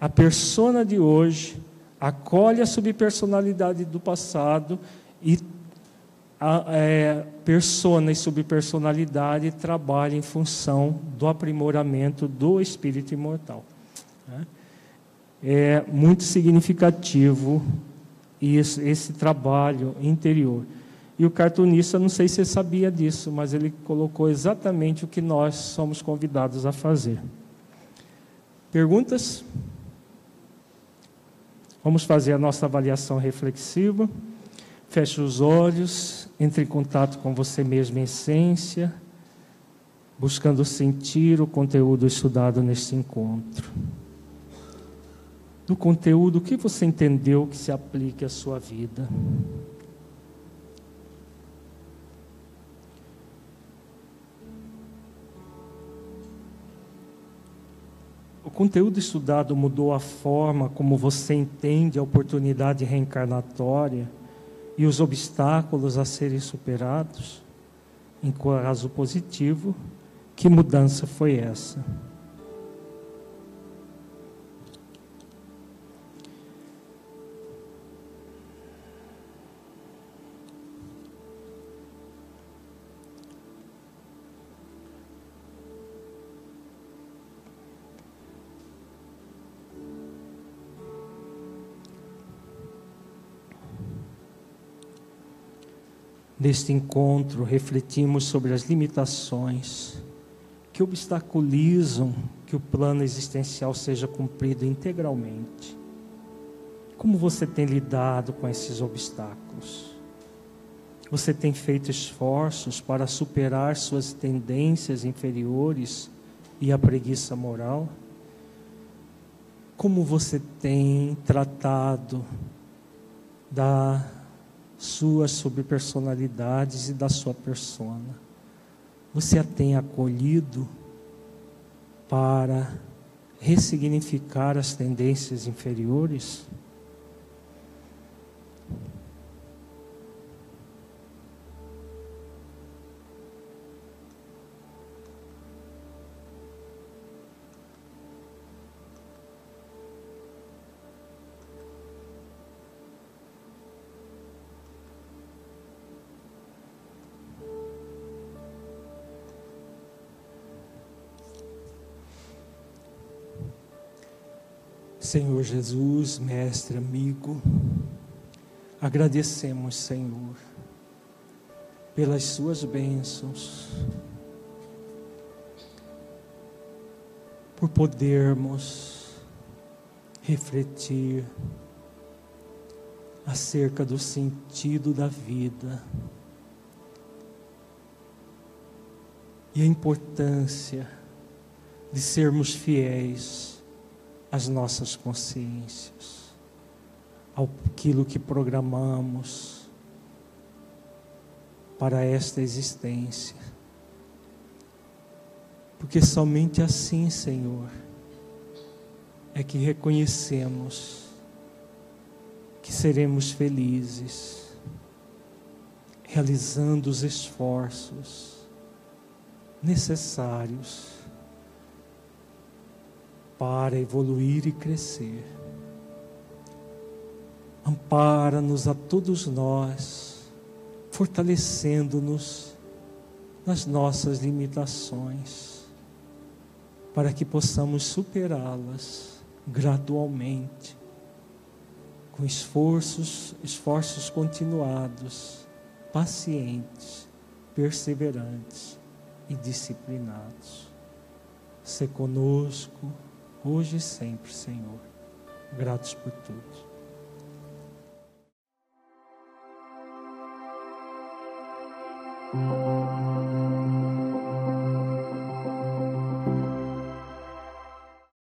a persona de hoje acolhe a subpersonalidade do passado e a é, persona e subpersonalidade trabalham em função do aprimoramento do espírito imortal. Né? É muito significativo isso, esse trabalho interior. E o cartunista, não sei se você sabia disso, mas ele colocou exatamente o que nós somos convidados a fazer. Perguntas? Vamos fazer a nossa avaliação reflexiva. Feche os olhos, entre em contato com você mesmo em essência, buscando sentir o conteúdo estudado neste encontro. Do conteúdo, o que você entendeu que se aplique à sua vida? Conteúdo estudado mudou a forma como você entende a oportunidade reencarnatória e os obstáculos a serem superados? Em caso positivo, que mudança foi essa? Neste encontro, refletimos sobre as limitações que obstaculizam que o plano existencial seja cumprido integralmente. Como você tem lidado com esses obstáculos? Você tem feito esforços para superar suas tendências inferiores e a preguiça moral? Como você tem tratado da suas subpersonalidades e da sua persona. Você a tem acolhido para ressignificar as tendências inferiores? Senhor Jesus, mestre, amigo, agradecemos, Senhor, pelas Suas bênçãos, por podermos refletir acerca do sentido da vida e a importância de sermos fiéis às nossas consciências, aquilo que programamos para esta existência. Porque somente assim, Senhor, é que reconhecemos que seremos felizes, realizando os esforços necessários para evoluir e crescer. Ampara-nos a todos nós, fortalecendo-nos nas nossas limitações, para que possamos superá-las gradualmente, com esforços, esforços continuados, pacientes, perseverantes e disciplinados. Se conosco, hoje e sempre, Senhor. Gratos por tudo.